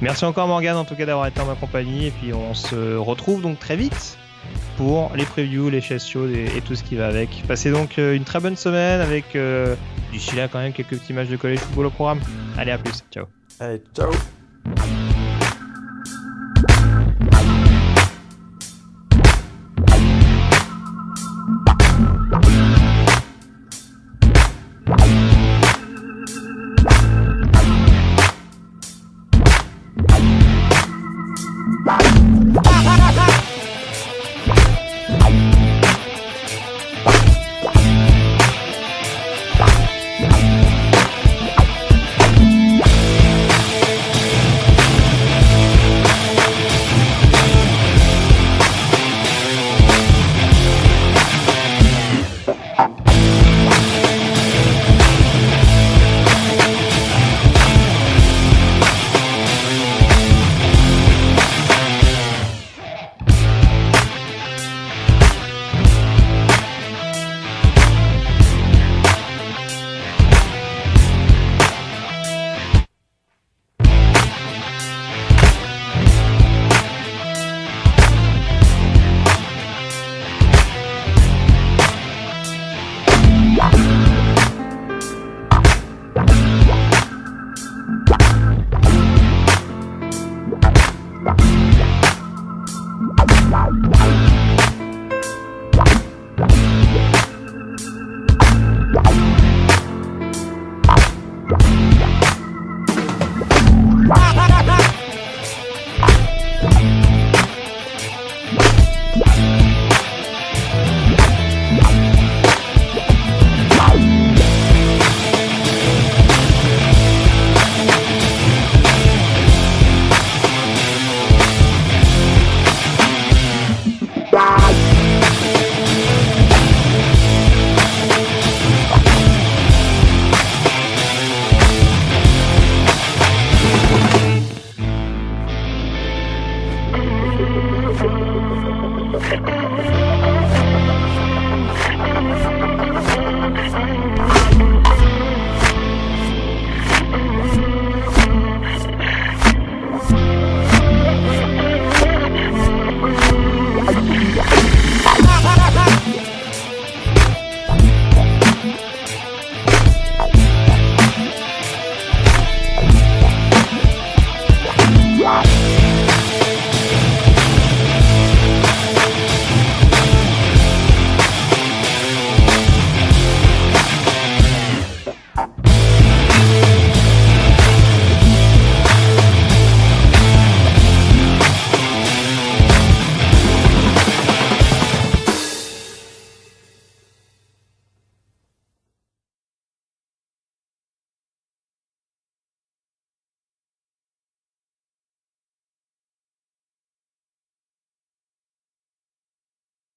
Merci encore Morgane en tout cas d'avoir été en ma compagnie et puis on se retrouve donc très vite pour les previews, les chaises chaudes et, et tout ce qui va avec. Passez donc euh, une très bonne semaine avec d'ici là quand même quelques petits matchs de collège football au programme. Allez à plus, ciao. Allez, ciao